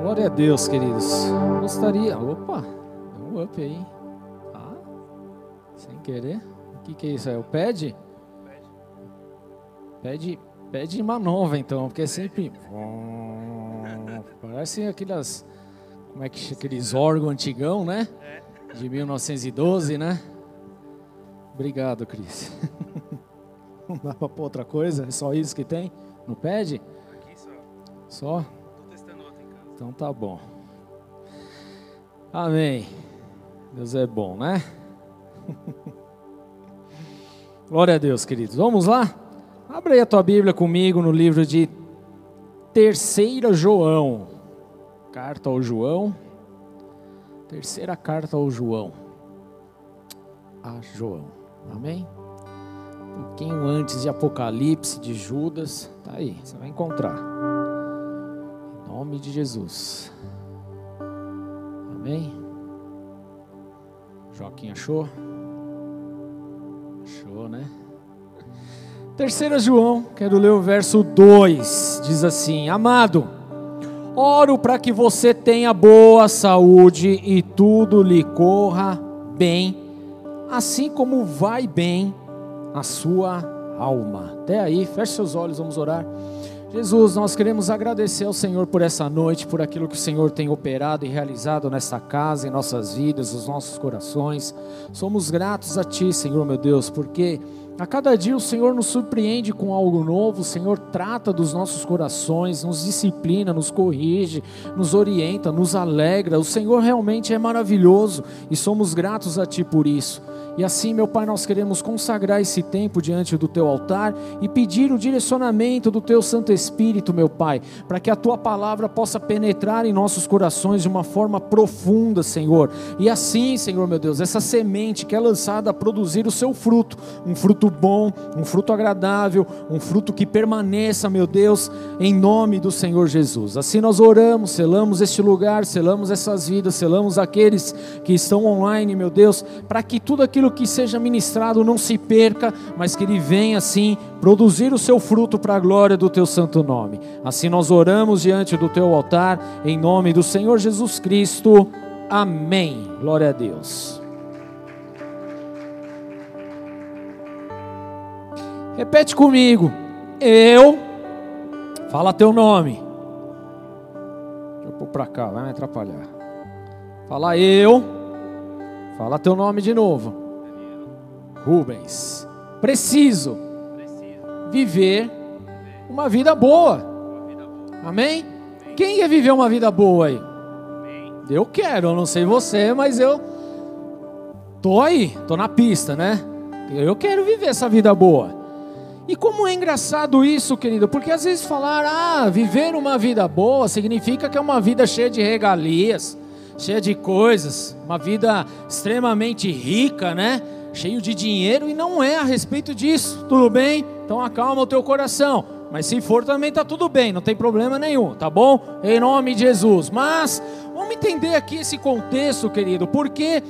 Glória a Deus, queridos. Gostaria. Opa, um up aí. Ah, sem querer. O que, que é isso? É o pad? Pede, pede uma nova então, porque é sempre. Parece aquelas. Como é que aqueles órgãos antigão, né? De 1912, né? Obrigado, Cris. Não dá pra pôr outra coisa? É só isso que tem? No pad? Aqui só. Só? Então tá bom. Amém. Deus é bom, né? Glória a Deus, queridos. Vamos lá? Abra aí a tua Bíblia comigo no livro de Terceira João. Carta ao João. Terceira carta ao João. A João. Amém? Um pouquinho antes de Apocalipse, de Judas. Tá aí, você vai encontrar. Nome de Jesus. Amém? Joaquim achou? Achou, né? Terceira João, quero ler o verso 2. Diz assim: Amado, oro para que você tenha boa saúde e tudo lhe corra bem, assim como vai bem a sua alma. Até aí, feche seus olhos, vamos orar. Jesus, nós queremos agradecer ao Senhor por essa noite, por aquilo que o Senhor tem operado e realizado nessa casa, em nossas vidas, nos nossos corações. Somos gratos a Ti, Senhor meu Deus, porque a cada dia o Senhor nos surpreende com algo novo, o Senhor trata dos nossos corações, nos disciplina, nos corrige, nos orienta, nos alegra. O Senhor realmente é maravilhoso e somos gratos a Ti por isso. E assim, meu Pai, nós queremos consagrar esse tempo diante do Teu altar e pedir o direcionamento do Teu Santo Espírito, meu Pai, para que a Tua palavra possa penetrar em nossos corações de uma forma profunda, Senhor. E assim, Senhor, meu Deus, essa semente que é lançada a produzir o seu fruto, um fruto bom, um fruto agradável, um fruto que permaneça, meu Deus, em nome do Senhor Jesus. Assim nós oramos, selamos este lugar, selamos essas vidas, selamos aqueles que estão online, meu Deus, para que tudo aquilo que seja ministrado não se perca, mas que ele venha assim produzir o seu fruto para a glória do teu santo nome. Assim nós oramos diante do teu altar, em nome do Senhor Jesus Cristo. Amém. Glória a Deus. Repete comigo. Eu. Fala teu nome. Deixa eu pôr para cá, vai me atrapalhar. Fala eu. Fala teu nome de novo. Rubens. Preciso viver uma vida boa. Amém? Quem quer viver uma vida boa aí? Eu quero, eu não sei você, mas eu tô aí, tô na pista, né? Eu quero viver essa vida boa. E como é engraçado isso, querido, porque às vezes falar, ah, viver uma vida boa significa que é uma vida cheia de regalias, cheia de coisas, uma vida extremamente rica, né? Cheio de dinheiro, e não é a respeito disso, tudo bem? Então acalma o teu coração. Mas se for também tá tudo bem, não tem problema nenhum, tá bom? Em nome de Jesus. Mas vamos entender aqui esse contexto, querido, porque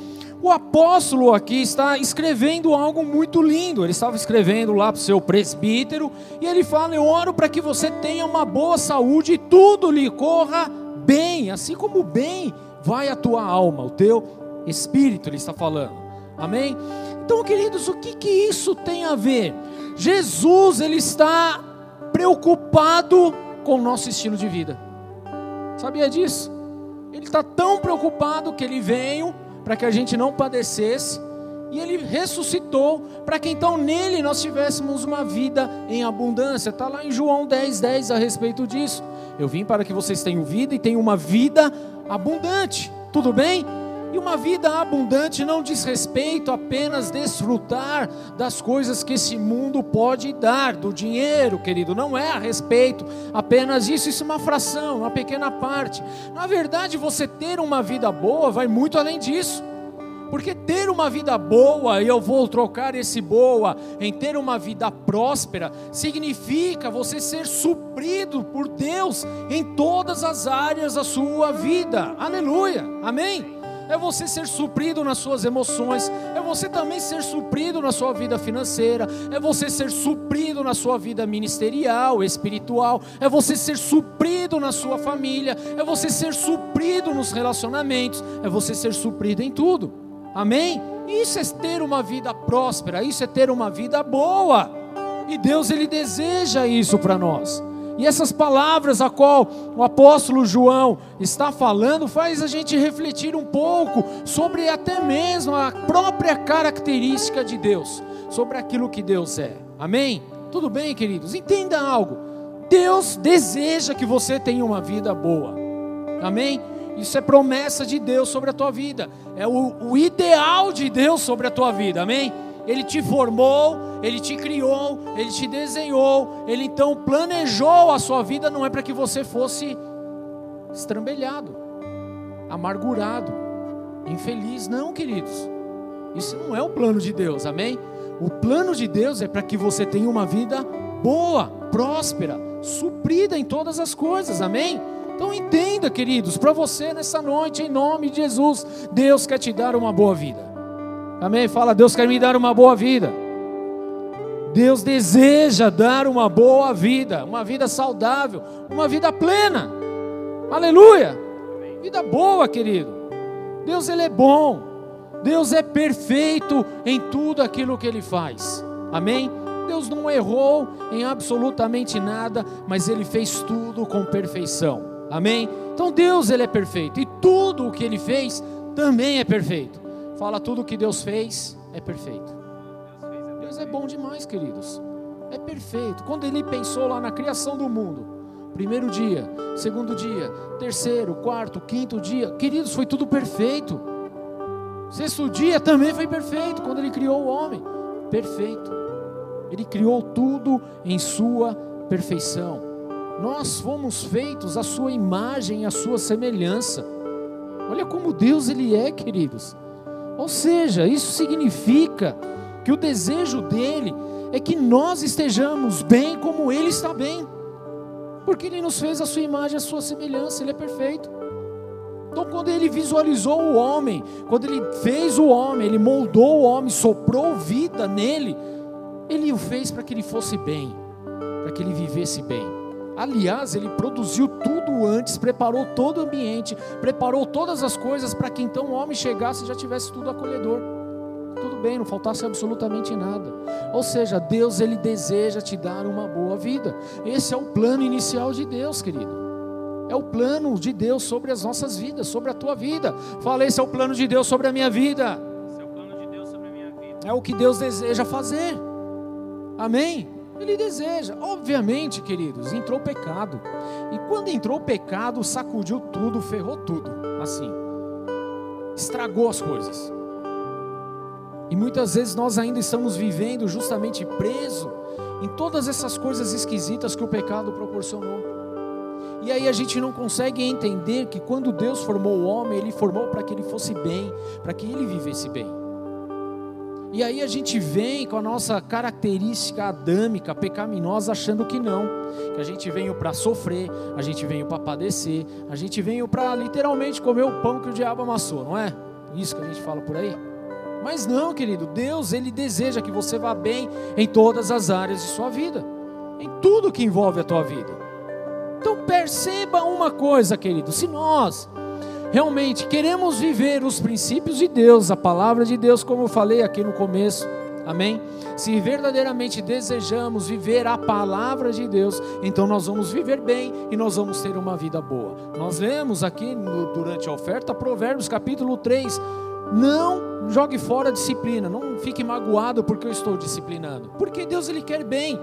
o apóstolo aqui está escrevendo algo muito lindo. Ele estava escrevendo lá para o seu presbítero e ele fala: Eu oro para que você tenha uma boa saúde e tudo lhe corra bem, assim como bem vai a tua alma, o teu espírito. Ele está falando, amém? Então, queridos, o que, que isso tem a ver? Jesus, ele está preocupado com o nosso estilo de vida, sabia disso? Ele está tão preocupado que ele veio para que a gente não padecesse, e ele ressuscitou para que então nele nós tivéssemos uma vida em abundância. Está lá em João 10, 10 a respeito disso. Eu vim para que vocês tenham vida e tenham uma vida abundante. Tudo bem? E uma vida abundante não diz respeito apenas desfrutar das coisas que esse mundo pode dar, do dinheiro, querido, não é a respeito apenas isso, isso é uma fração, uma pequena parte. Na verdade, você ter uma vida boa vai muito além disso. Porque ter uma vida boa, e eu vou trocar esse boa em ter uma vida próspera, significa você ser suprido por Deus em todas as áreas da sua vida. Aleluia. Amém. É você ser suprido nas suas emoções, é você também ser suprido na sua vida financeira, é você ser suprido na sua vida ministerial, espiritual, é você ser suprido na sua família, é você ser suprido nos relacionamentos, é você ser suprido em tudo. Amém? Isso é ter uma vida próspera, isso é ter uma vida boa. E Deus ele deseja isso para nós. E essas palavras a qual o apóstolo João está falando faz a gente refletir um pouco sobre até mesmo a própria característica de Deus, sobre aquilo que Deus é. Amém? Tudo bem, queridos? Entenda algo. Deus deseja que você tenha uma vida boa. Amém? Isso é promessa de Deus sobre a tua vida. É o, o ideal de Deus sobre a tua vida. Amém? Ele te formou, Ele te criou, Ele te desenhou, Ele então planejou a sua vida, não é para que você fosse estrambelhado, amargurado, infeliz, não, queridos. Isso não é o plano de Deus, amém? O plano de Deus é para que você tenha uma vida boa, próspera, suprida em todas as coisas, amém? Então entenda, queridos, para você nessa noite, em nome de Jesus, Deus quer te dar uma boa vida. Amém? Fala, Deus quer me dar uma boa vida. Deus deseja dar uma boa vida, uma vida saudável, uma vida plena. Aleluia! Vida boa, querido. Deus ele é bom. Deus é perfeito em tudo aquilo que ele faz. Amém? Deus não errou em absolutamente nada, mas ele fez tudo com perfeição. Amém? Então Deus ele é perfeito e tudo o que ele fez também é perfeito. Fala tudo que Deus fez é perfeito. Deus é bom demais, queridos. É perfeito. Quando ele pensou lá na criação do mundo, primeiro dia, segundo dia, terceiro, quarto, quinto dia, queridos, foi tudo perfeito. Sexto dia também foi perfeito, quando ele criou o homem. Perfeito. Ele criou tudo em sua perfeição. Nós fomos feitos à sua imagem, à sua semelhança. Olha como Deus ele é, queridos. Ou seja, isso significa que o desejo dele é que nós estejamos bem como ele está bem, porque ele nos fez a sua imagem, a sua semelhança, ele é perfeito. Então, quando ele visualizou o homem, quando ele fez o homem, ele moldou o homem, soprou vida nele, ele o fez para que ele fosse bem, para que ele vivesse bem. Aliás, ele produziu tudo antes, preparou todo o ambiente, preparou todas as coisas para que então o homem chegasse e já tivesse tudo acolhedor. Tudo bem, não faltasse absolutamente nada. Ou seja, Deus ele deseja te dar uma boa vida. Esse é o plano inicial de Deus, querido. É o plano de Deus sobre as nossas vidas, sobre a tua vida. Fala, esse é o plano de Deus sobre a minha vida. Esse é o plano de Deus sobre a minha vida. É o que Deus deseja fazer. Amém? Ele deseja. Obviamente, queridos, entrou pecado. E quando entrou o pecado, sacudiu tudo, ferrou tudo. Assim. Estragou as coisas. E muitas vezes nós ainda estamos vivendo justamente preso em todas essas coisas esquisitas que o pecado proporcionou. E aí a gente não consegue entender que quando Deus formou o homem, ele formou para que ele fosse bem, para que ele vivesse bem. E aí a gente vem com a nossa característica adâmica, pecaminosa, achando que não, que a gente veio para sofrer, a gente veio para padecer, a gente veio para literalmente comer o pão que o diabo amassou, não é? Isso que a gente fala por aí. Mas não, querido, Deus ele deseja que você vá bem em todas as áreas de sua vida, em tudo que envolve a tua vida. Então perceba uma coisa, querido, se nós realmente queremos viver os princípios de Deus, a palavra de Deus, como eu falei aqui no começo, amém? Se verdadeiramente desejamos viver a palavra de Deus, então nós vamos viver bem e nós vamos ter uma vida boa. Nós lemos aqui no, durante a oferta, Provérbios capítulo 3. Não jogue fora a disciplina, não fique magoado porque eu estou disciplinando, porque Deus ele quer bem,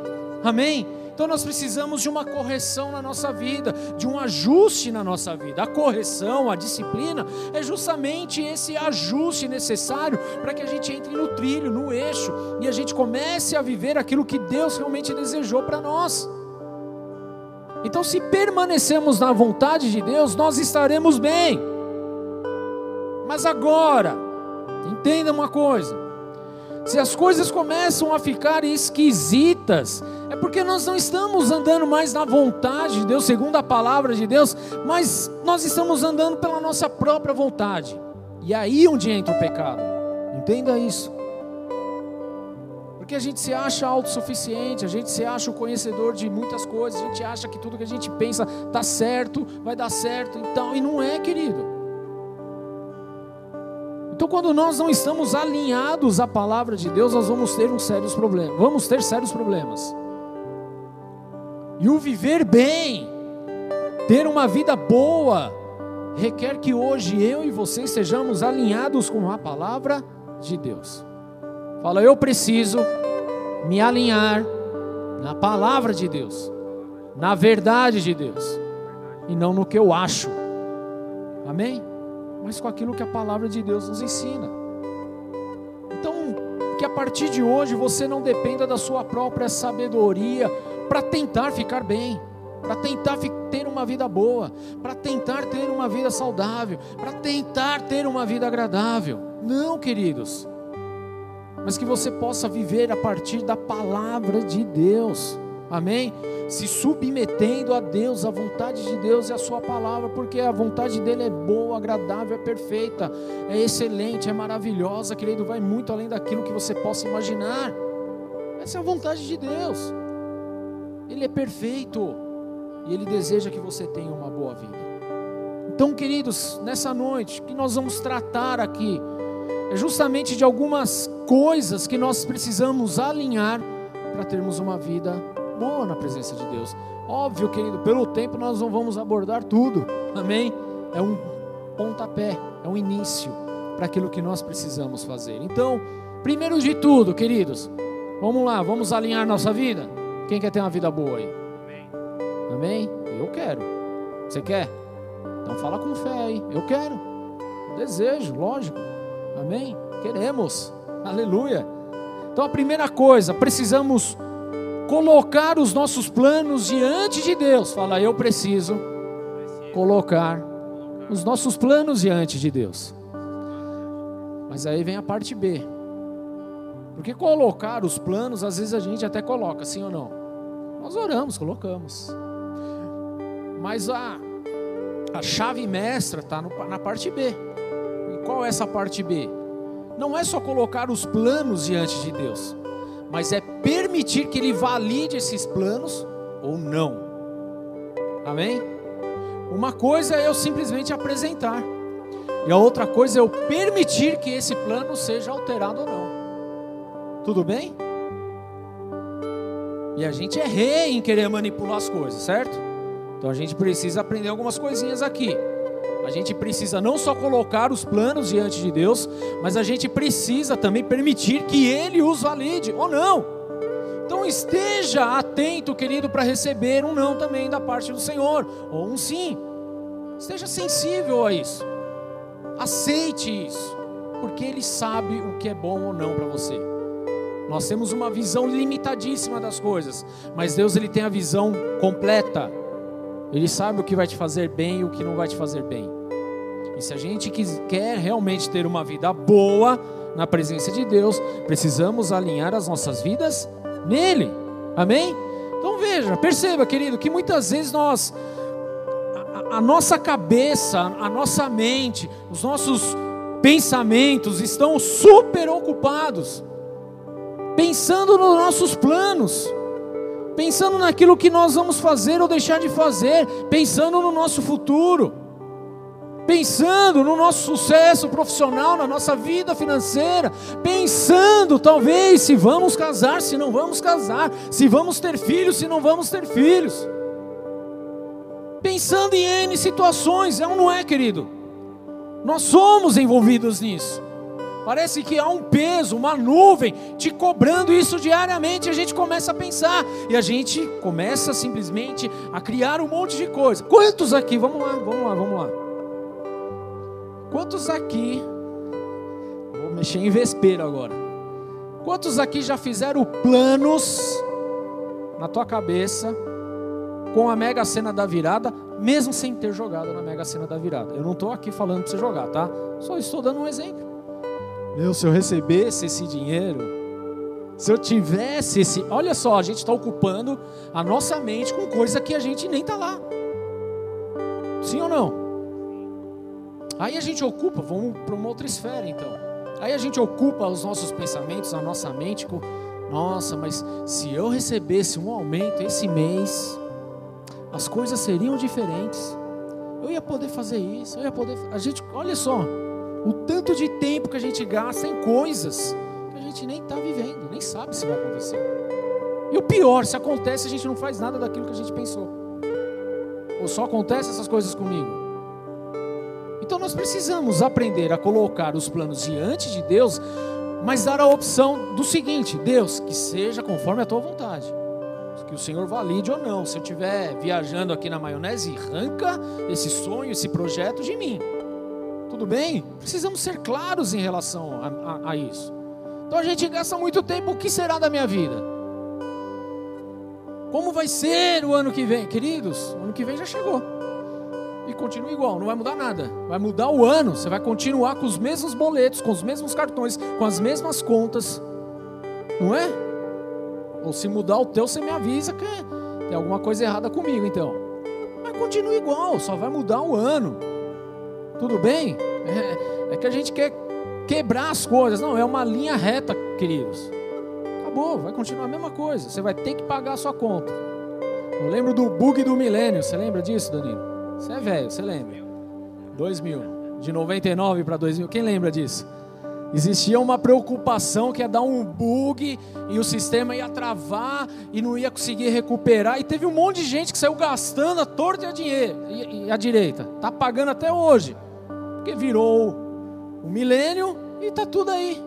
amém? Então nós precisamos de uma correção na nossa vida, de um ajuste na nossa vida. A correção, a disciplina é justamente esse ajuste necessário para que a gente entre no trilho, no eixo e a gente comece a viver aquilo que Deus realmente desejou para nós. Então, se permanecemos na vontade de Deus, nós estaremos bem. Mas agora, entenda uma coisa: se as coisas começam a ficar esquisitas, porque nós não estamos andando mais na vontade de Deus, segundo a palavra de Deus, mas nós estamos andando pela nossa própria vontade. E é aí onde entra o pecado. Entenda isso. Porque a gente se acha autossuficiente, a gente se acha o conhecedor de muitas coisas, a gente acha que tudo que a gente pensa está certo, vai dar certo, então, e não é, querido. Então, quando nós não estamos alinhados à palavra de Deus, nós vamos ter uns sérios problemas. Vamos ter sérios problemas. E o viver bem, ter uma vida boa, requer que hoje eu e você estejamos alinhados com a palavra de Deus. Fala, eu preciso me alinhar na palavra de Deus, na verdade de Deus, e não no que eu acho. Amém? Mas com aquilo que a palavra de Deus nos ensina. Então, que a partir de hoje você não dependa da sua própria sabedoria para tentar ficar bem, para tentar ter uma vida boa, para tentar ter uma vida saudável, para tentar ter uma vida agradável. Não, queridos mas que você possa viver a partir da palavra de Deus. Amém? Se submetendo a Deus, a vontade de Deus e a sua palavra, porque a vontade dele é boa, agradável, é perfeita, é excelente, é maravilhosa, querido, vai muito além daquilo que você possa imaginar. Essa é a vontade de Deus. Ele é perfeito e ele deseja que você tenha uma boa vida. Então, queridos, nessa noite que nós vamos tratar aqui é justamente de algumas coisas que nós precisamos alinhar para termos uma vida boa na presença de Deus. Óbvio, querido, pelo tempo nós não vamos abordar tudo, amém? É um pontapé, é um início para aquilo que nós precisamos fazer. Então, primeiro de tudo, queridos, vamos lá, vamos alinhar nossa vida. Quem quer ter uma vida boa aí? Amém? Amém? Eu quero. Você quer? Então fala com fé aí. Eu quero. Desejo, lógico. Amém? Queremos. Aleluia. Então a primeira coisa, precisamos colocar os nossos planos diante de Deus. Fala, eu preciso colocar os nossos planos diante de Deus. Mas aí vem a parte B. Porque colocar os planos, às vezes a gente até coloca, sim ou não? Nós oramos, colocamos. Mas a, a chave mestra está na parte B. Qual é essa parte B? Não é só colocar os planos diante de Deus, mas é permitir que Ele valide esses planos ou não. Amém? Uma coisa é eu simplesmente apresentar, e a outra coisa é eu permitir que esse plano seja alterado ou não. Tudo bem? E a gente é rei em querer manipular as coisas, certo? Então a gente precisa aprender algumas coisinhas aqui. A gente precisa não só colocar os planos diante de Deus, mas a gente precisa também permitir que Ele os valide, ou não. Então esteja atento, querido, para receber um não também da parte do Senhor, ou um sim. Esteja sensível a isso. Aceite isso, porque Ele sabe o que é bom ou não para você. Nós temos uma visão limitadíssima das coisas, mas Deus ele tem a visão completa. Ele sabe o que vai te fazer bem e o que não vai te fazer bem. E se a gente quer realmente ter uma vida boa na presença de Deus, precisamos alinhar as nossas vidas nele. Amém? Então veja, perceba, querido, que muitas vezes nós a, a nossa cabeça, a nossa mente, os nossos pensamentos estão super ocupados pensando nos nossos planos, pensando naquilo que nós vamos fazer ou deixar de fazer, pensando no nosso futuro pensando no nosso sucesso profissional, na nossa vida financeira, pensando talvez se vamos casar, se não vamos casar, se vamos ter filhos, se não vamos ter filhos. Pensando em N situações, é ou não é, querido? Nós somos envolvidos nisso. Parece que há um peso, uma nuvem te cobrando isso diariamente. A gente começa a pensar e a gente começa simplesmente a criar um monte de coisa. Quantos aqui? Vamos lá, vamos lá, vamos lá. Quantos aqui, vou mexer em vespeiro agora. Quantos aqui já fizeram planos na tua cabeça com a mega cena da virada, mesmo sem ter jogado na mega cena da virada? Eu não estou aqui falando para você jogar, tá? Só estou dando um exemplo. Meu, se eu recebesse esse dinheiro, se eu tivesse esse. Olha só, a gente está ocupando a nossa mente com coisa que a gente nem está lá. Sim ou não? Aí a gente ocupa, vamos para uma outra esfera então. Aí a gente ocupa os nossos pensamentos, a nossa mente com, nossa, mas se eu recebesse um aumento esse mês, as coisas seriam diferentes. Eu ia poder fazer isso, eu ia poder. A gente, olha só, o tanto de tempo que a gente gasta em coisas que a gente nem está vivendo, nem sabe se vai acontecer. E o pior, se acontece, a gente não faz nada daquilo que a gente pensou. Ou só acontece essas coisas comigo. Então nós precisamos aprender a colocar os planos diante de Deus, mas dar a opção do seguinte: Deus, que seja conforme a tua vontade. Que o Senhor valide ou não. Se eu estiver viajando aqui na maionese, arranca esse sonho, esse projeto de mim. Tudo bem? Precisamos ser claros em relação a, a, a isso. Então a gente gasta muito tempo. O que será da minha vida? Como vai ser o ano que vem? Queridos, ano que vem já chegou. E continua igual, não vai mudar nada. Vai mudar o ano, você vai continuar com os mesmos boletos, com os mesmos cartões, com as mesmas contas. Não é? Ou se mudar o teu, você me avisa que tem alguma coisa errada comigo, então. Mas continua igual, só vai mudar o ano. Tudo bem? É, é que a gente quer quebrar as coisas. Não, é uma linha reta, queridos. Acabou, vai continuar a mesma coisa. Você vai ter que pagar a sua conta. Eu lembro do bug do milênio. Você lembra disso, Danilo? Você é velho, você lembra? 2000. De 99 para 2000. Quem lembra disso? Existia uma preocupação que ia dar um bug e o sistema ia travar e não ia conseguir recuperar. E teve um monte de gente que saiu gastando a torta e a, dinheiro, e a direita. Está pagando até hoje. Porque virou o milênio e está tudo aí.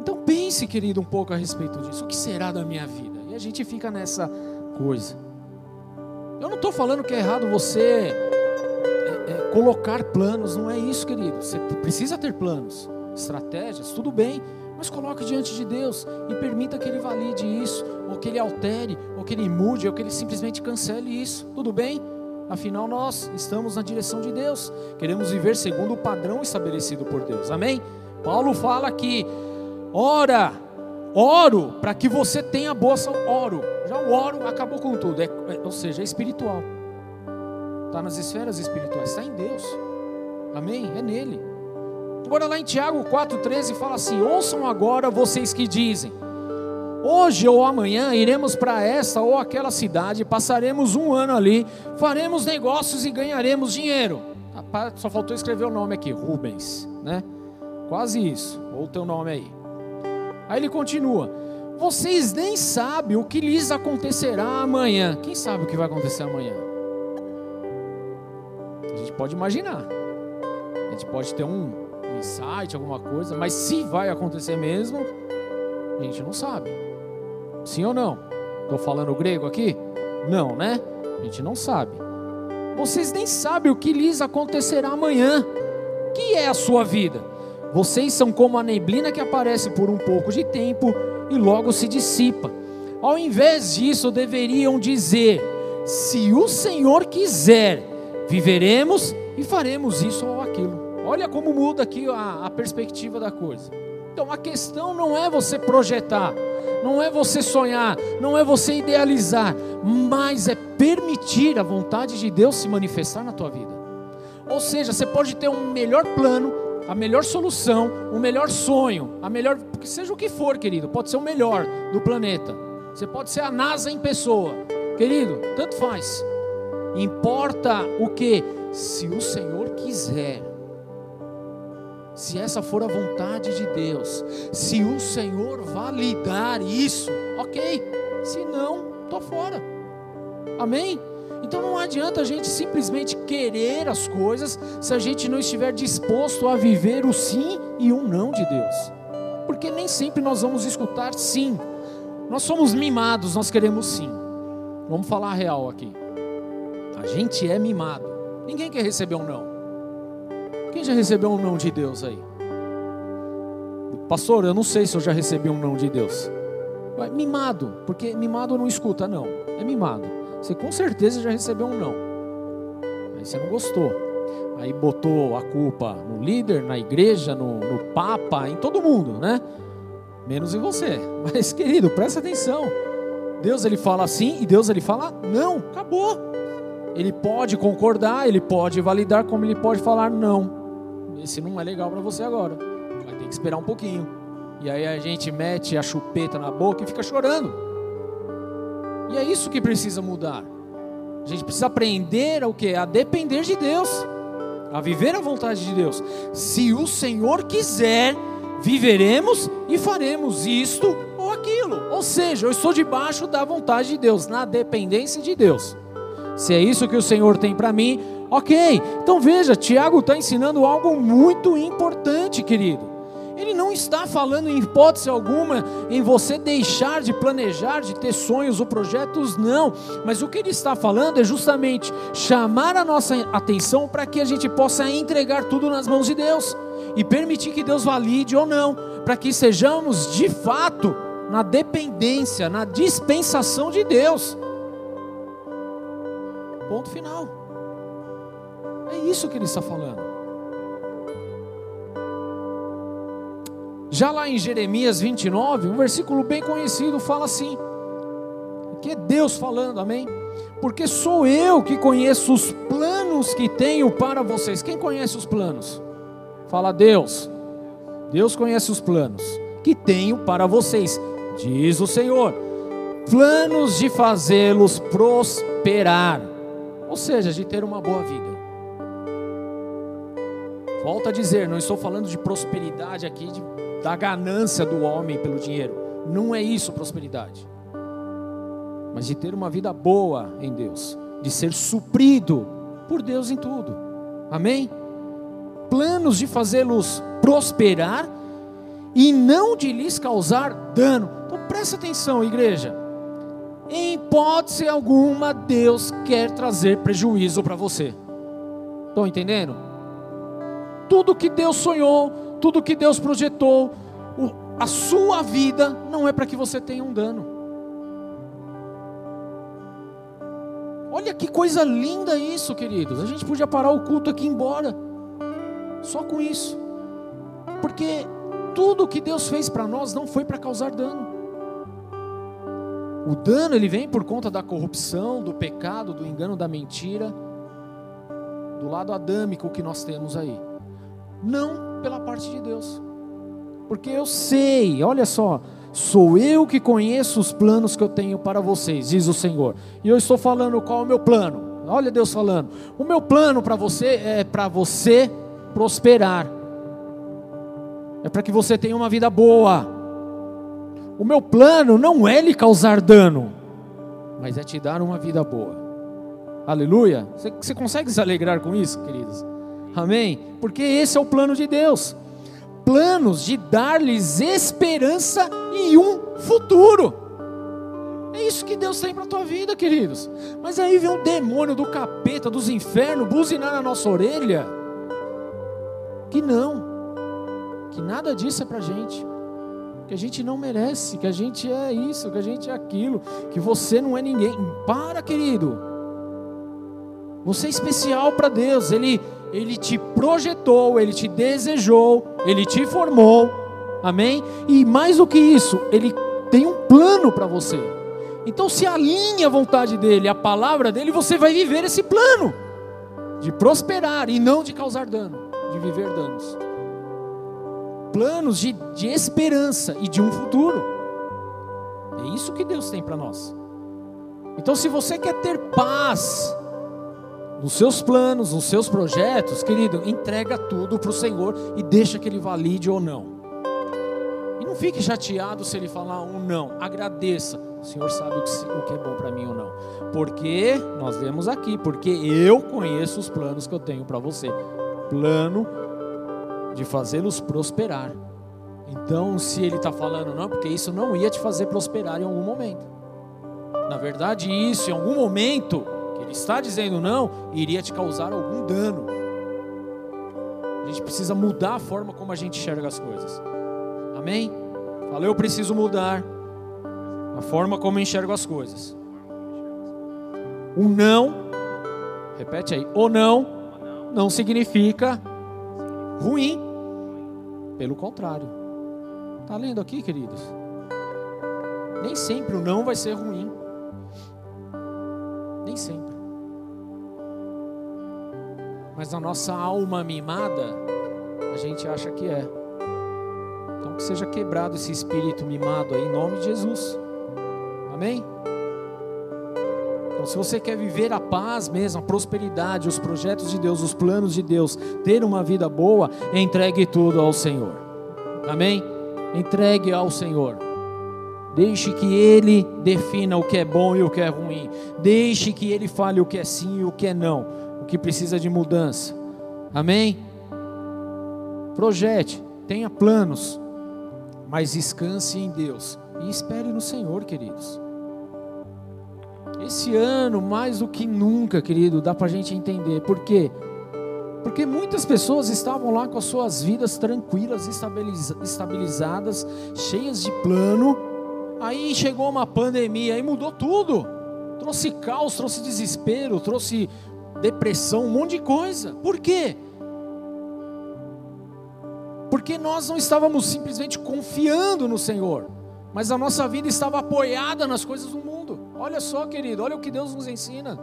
Então pense, querido, um pouco a respeito disso. O que será da minha vida? E a gente fica nessa coisa. Eu não estou falando que é errado você é, é, colocar planos, não é isso, querido. Você precisa ter planos, estratégias, tudo bem, mas coloque diante de Deus e permita que Ele valide isso, ou que Ele altere, ou que Ele mude, ou que Ele simplesmente cancele isso, tudo bem? Afinal, nós estamos na direção de Deus, queremos viver segundo o padrão estabelecido por Deus, amém? Paulo fala que, ora, oro para que você tenha boa saúde, oro, já o oro acabou com tudo, é, é, ou seja, é espiritual, está nas esferas espirituais, está em Deus, amém? É nele. Agora lá em Tiago 4,13 fala assim: ouçam agora vocês que dizem. Hoje ou amanhã iremos para essa ou aquela cidade, passaremos um ano ali, faremos negócios e ganharemos dinheiro. Só faltou escrever o nome aqui, Rubens, né? Quase isso. Ou o teu nome aí. Aí ele continua: Vocês nem sabem o que lhes acontecerá amanhã. Quem sabe o que vai acontecer amanhã? A gente pode imaginar. A gente pode ter um, insight, alguma coisa, mas se vai acontecer mesmo, a gente não sabe. Sim ou não? Estou falando grego aqui? Não, né? A gente não sabe. Vocês nem sabem o que lhes acontecerá amanhã. Que é a sua vida? Vocês são como a neblina que aparece por um pouco de tempo e logo se dissipa. Ao invés disso, deveriam dizer: se o Senhor quiser, viveremos e faremos isso ou aquilo. Olha como muda aqui a, a perspectiva da coisa. Então a questão não é você projetar, não é você sonhar, não é você idealizar, mas é permitir a vontade de Deus se manifestar na tua vida. Ou seja, você pode ter um melhor plano, a melhor solução, o melhor sonho, a melhor, seja o que for, querido, pode ser o melhor do planeta. Você pode ser a NASA em pessoa, querido, tanto faz. Importa o que? Se o Senhor quiser. Se essa for a vontade de Deus, se o Senhor validar isso, ok. Se não, estou fora. Amém? Então não adianta a gente simplesmente querer as coisas se a gente não estiver disposto a viver o sim e o não de Deus. Porque nem sempre nós vamos escutar sim. Nós somos mimados, nós queremos sim. Vamos falar a real aqui. A gente é mimado. Ninguém quer receber um não. Quem já recebeu um não de Deus aí? Pastor, eu não sei se eu já recebi um não de Deus. Mimado, porque mimado não escuta não. É mimado. Você com certeza já recebeu um não. Aí você não gostou. Aí botou a culpa no líder, na igreja, no, no papa, em todo mundo, né? Menos em você. Mas querido, presta atenção. Deus ele fala assim e Deus ele fala não. Acabou. Ele pode concordar, ele pode validar, como ele pode falar não. Esse não é legal para você agora. Vai ter que esperar um pouquinho. E aí a gente mete a chupeta na boca e fica chorando. E é isso que precisa mudar. A gente precisa aprender o que? A depender de Deus, a viver a vontade de Deus. Se o Senhor quiser, viveremos e faremos isto ou aquilo. Ou seja, eu estou debaixo da vontade de Deus, na dependência de Deus. Se é isso que o Senhor tem para mim, ok. Então veja, Tiago está ensinando algo muito importante, querido. Ele não está falando em hipótese alguma em você deixar de planejar, de ter sonhos ou projetos, não. Mas o que ele está falando é justamente chamar a nossa atenção para que a gente possa entregar tudo nas mãos de Deus e permitir que Deus valide ou não, para que sejamos de fato na dependência, na dispensação de Deus. Ponto final. É isso que ele está falando. Já lá em Jeremias 29, um versículo bem conhecido fala assim: que é Deus falando, amém? Porque sou eu que conheço os planos que tenho para vocês. Quem conhece os planos? Fala Deus. Deus conhece os planos que tenho para vocês, diz o Senhor. Planos de fazê-los prosperar, ou seja, de ter uma boa vida. Volto a dizer, não estou falando de prosperidade aqui, de da ganância do homem pelo dinheiro. Não é isso prosperidade. Mas de ter uma vida boa em Deus, de ser suprido por Deus em tudo. Amém? Planos de fazê-los prosperar e não de lhes causar dano. Então presta atenção, igreja. Em hipótese alguma, Deus quer trazer prejuízo para você. Estão entendendo? Tudo que Deus sonhou, tudo que Deus projetou, a sua vida não é para que você tenha um dano. Olha que coisa linda isso, queridos. A gente podia parar o culto aqui e ir embora. Só com isso. Porque tudo que Deus fez para nós não foi para causar dano. O dano ele vem por conta da corrupção, do pecado, do engano, da mentira, do lado adâmico que nós temos aí. Não pela parte de Deus. Porque eu sei, olha só, sou eu que conheço os planos que eu tenho para vocês, diz o Senhor. E eu estou falando qual é o meu plano. Olha Deus falando. O meu plano para você é para você prosperar. É para que você tenha uma vida boa. O meu plano não é lhe causar dano, mas é te dar uma vida boa. Aleluia. Você, você consegue se alegrar com isso, queridos? Amém? Porque esse é o plano de Deus planos de dar-lhes esperança e um futuro. É isso que Deus tem para a tua vida, queridos. Mas aí vem um demônio do capeta, dos infernos, buzinar na nossa orelha. Que não, que nada disso é para gente. Que a gente não merece, que a gente é isso, que a gente é aquilo, que você não é ninguém. Para, querido. Você é especial para Deus. Ele ele te projetou, ele te desejou, ele te formou, amém? E mais do que isso, ele tem um plano para você. Então, se alinhe a vontade dele, a palavra dele, você vai viver esse plano de prosperar e não de causar dano, de viver danos. Planos de, de esperança e de um futuro. É isso que Deus tem para nós. Então, se você quer ter paz, nos seus planos, nos seus projetos, querido, entrega tudo para o Senhor e deixa que Ele valide ou não. E não fique chateado se Ele falar um não. Agradeça. O Senhor sabe o que, é bom para mim ou não. Porque nós vemos aqui, porque eu conheço os planos que eu tenho para você. Plano de fazê-los prosperar. Então, se Ele está falando não, porque isso não ia te fazer prosperar em algum momento. Na verdade, isso em algum momento ele está dizendo não, iria te causar algum dano. A gente precisa mudar a forma como a gente enxerga as coisas. Amém? Falei, eu preciso mudar a forma como eu enxergo as coisas. O não, repete aí, o não não significa ruim. Pelo contrário. Tá lendo aqui, queridos? Nem sempre o não vai ser ruim. Mas a nossa alma mimada, a gente acha que é. Então que seja quebrado esse espírito mimado aí em nome de Jesus. Amém? Então, se você quer viver a paz mesmo, a prosperidade, os projetos de Deus, os planos de Deus, ter uma vida boa, entregue tudo ao Senhor. Amém? Entregue ao Senhor. Deixe que Ele defina o que é bom e o que é ruim. Deixe que Ele fale o que é sim e o que é não. Que precisa de mudança. Amém? Projete, tenha planos, mas descanse em Deus e espere no Senhor, queridos. Esse ano, mais do que nunca, querido, dá para a gente entender. Por quê? Porque muitas pessoas estavam lá com as suas vidas tranquilas, estabilizadas, cheias de plano. Aí chegou uma pandemia e mudou tudo. Trouxe caos, trouxe desespero, trouxe depressão, um monte de coisa. Por quê? Porque nós não estávamos simplesmente confiando no Senhor, mas a nossa vida estava apoiada nas coisas do mundo. Olha só, querido, olha o que Deus nos ensina.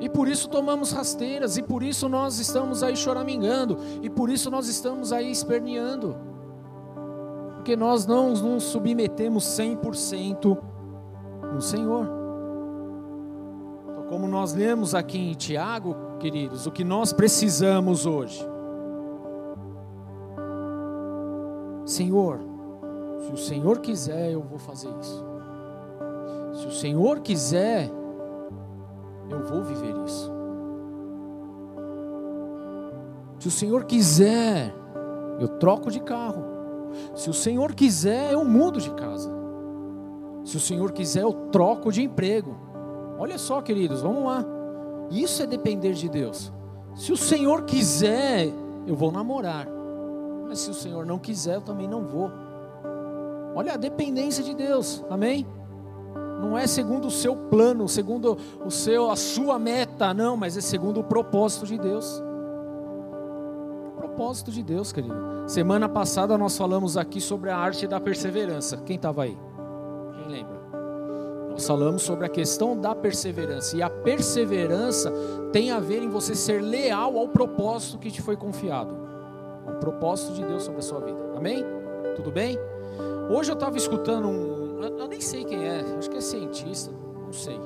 E por isso tomamos rasteiras, e por isso nós estamos aí choramingando, e por isso nós estamos aí esperneando. Porque nós não nos submetemos 100% no Senhor. Como nós lemos aqui em Tiago, queridos, o que nós precisamos hoje. Senhor, se o Senhor quiser, eu vou fazer isso. Se o Senhor quiser, eu vou viver isso. Se o Senhor quiser, eu troco de carro. Se o Senhor quiser, eu mudo de casa. Se o Senhor quiser, eu troco de emprego. Olha só, queridos, vamos lá. Isso é depender de Deus. Se o Senhor quiser, eu vou namorar. Mas se o Senhor não quiser, eu também não vou. Olha a dependência de Deus. Amém? não é segundo o seu plano, segundo o seu, a sua meta, não, mas é segundo o propósito de Deus. O propósito de Deus, querido. Semana passada nós falamos aqui sobre a arte da perseverança. Quem estava aí? Nós falamos sobre a questão da perseverança. E a perseverança tem a ver em você ser leal ao propósito que te foi confiado. O propósito de Deus sobre a sua vida. Amém? Tudo bem? Hoje eu estava escutando um, eu nem sei quem é, acho que é cientista, não sei.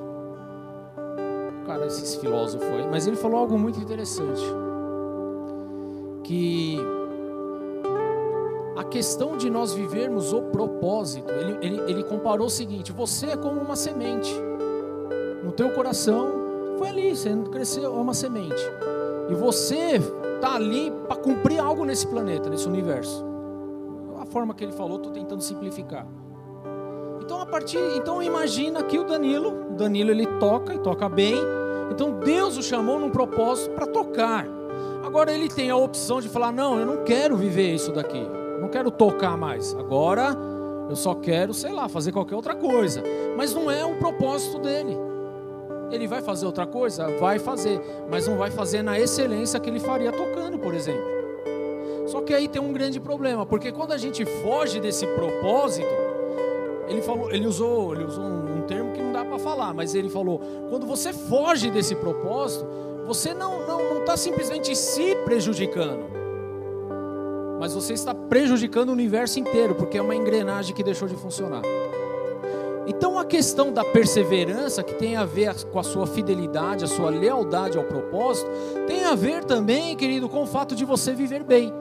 Cara, esses filósofos aí, mas ele falou algo muito interessante. Que a questão de nós vivermos o propósito, ele, ele, ele comparou o seguinte: você é como uma semente, no teu coração, foi ali, você cresceu, é uma semente, e você está ali para cumprir algo nesse planeta, nesse universo. A forma que ele falou, estou tentando simplificar. Então a partir, então imagina que o Danilo, o Danilo ele toca e toca bem. Então Deus o chamou num propósito para tocar. Agora ele tem a opção de falar: "Não, eu não quero viver isso daqui. Não quero tocar mais. Agora eu só quero, sei lá, fazer qualquer outra coisa". Mas não é o propósito dele. Ele vai fazer outra coisa? Vai fazer, mas não vai fazer na excelência que ele faria tocando, por exemplo. Só que aí tem um grande problema, porque quando a gente foge desse propósito, ele falou, ele usou, ele usou um, um termo que não dá para falar, mas ele falou: quando você foge desse propósito, você não não está simplesmente se prejudicando, mas você está prejudicando o universo inteiro, porque é uma engrenagem que deixou de funcionar. Então a questão da perseverança, que tem a ver com a sua fidelidade, a sua lealdade ao propósito, tem a ver também, querido, com o fato de você viver bem.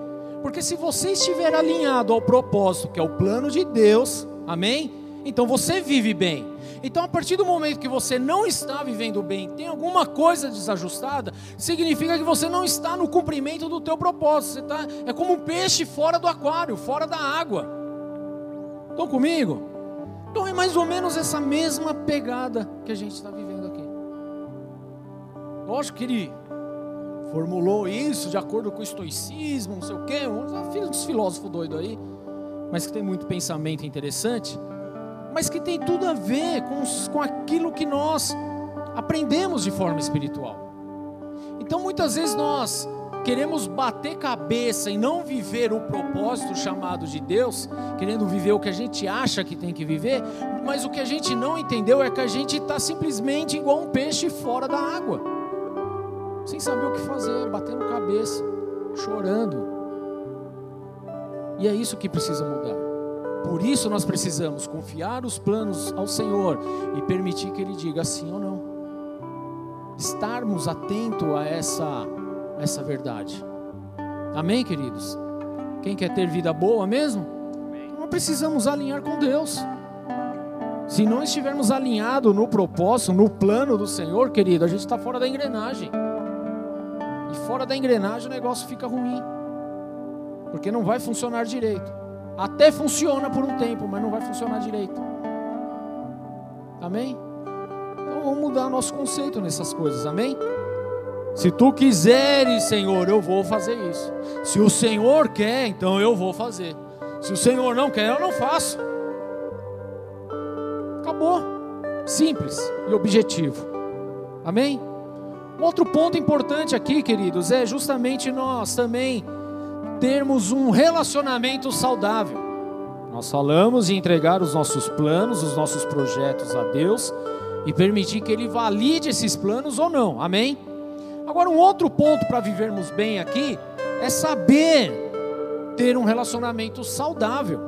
Porque se você estiver alinhado ao propósito, que é o plano de Deus, amém? Então você vive bem. Então, a partir do momento que você não está vivendo bem, tem alguma coisa desajustada, significa que você não está no cumprimento do teu propósito. Você está, é como um peixe fora do aquário, fora da água. Estão comigo? Então é mais ou menos essa mesma pegada que a gente está vivendo aqui. Lógico que ele formulou isso de acordo com o estoicismo, não sei o quê, uns filósofos doidos aí, mas que tem muito pensamento interessante mas que tem tudo a ver com, com aquilo que nós aprendemos de forma espiritual. Então muitas vezes nós queremos bater cabeça e não viver o propósito chamado de Deus, querendo viver o que a gente acha que tem que viver, mas o que a gente não entendeu é que a gente está simplesmente igual um peixe fora da água. sem saber o que fazer, batendo cabeça, chorando. E é isso que precisa mudar. Por isso nós precisamos confiar os planos ao Senhor e permitir que Ele diga sim ou não. Estarmos atentos a essa, a essa verdade. Amém, queridos? Quem quer ter vida boa mesmo? Então, nós precisamos alinhar com Deus. Se não estivermos alinhados no propósito, no plano do Senhor, querido, a gente está fora da engrenagem. E fora da engrenagem o negócio fica ruim. Porque não vai funcionar direito. Até funciona por um tempo, mas não vai funcionar direito. Amém? Então vamos mudar nosso conceito nessas coisas, amém? Se tu quiseres, Senhor, eu vou fazer isso. Se o Senhor quer, então eu vou fazer. Se o Senhor não quer, eu não faço. Acabou. Simples e objetivo. Amém? Outro ponto importante aqui, queridos, é justamente nós também termos um relacionamento saudável. Nós falamos em entregar os nossos planos, os nossos projetos a Deus e permitir que Ele valide esses planos ou não. Amém? Agora, um outro ponto para vivermos bem aqui é saber ter um relacionamento saudável.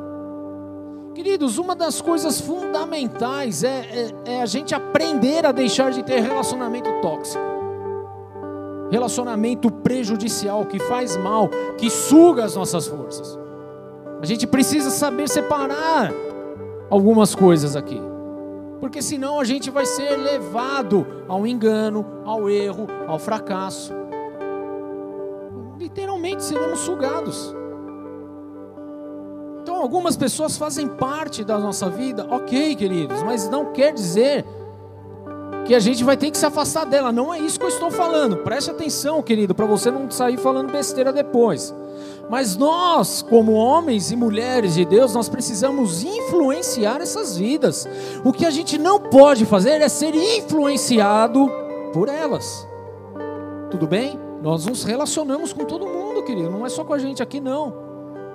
Queridos, uma das coisas fundamentais é, é, é a gente aprender a deixar de ter relacionamento tóxico relacionamento prejudicial, que faz mal, que suga as nossas forças. A gente precisa saber separar algumas coisas aqui, porque senão a gente vai ser levado ao engano, ao erro, ao fracasso. Literalmente seremos sugados. Então, algumas pessoas fazem parte da nossa vida, ok, queridos, mas não quer dizer que a gente vai ter que se afastar dela. Não é isso que eu estou falando. Preste atenção, querido, para você não sair falando besteira depois. Mas nós, como homens e mulheres de Deus, nós precisamos influenciar essas vidas. O que a gente não pode fazer é ser influenciado por elas. Tudo bem? Nós nos relacionamos com todo mundo, querido. Não é só com a gente aqui, não.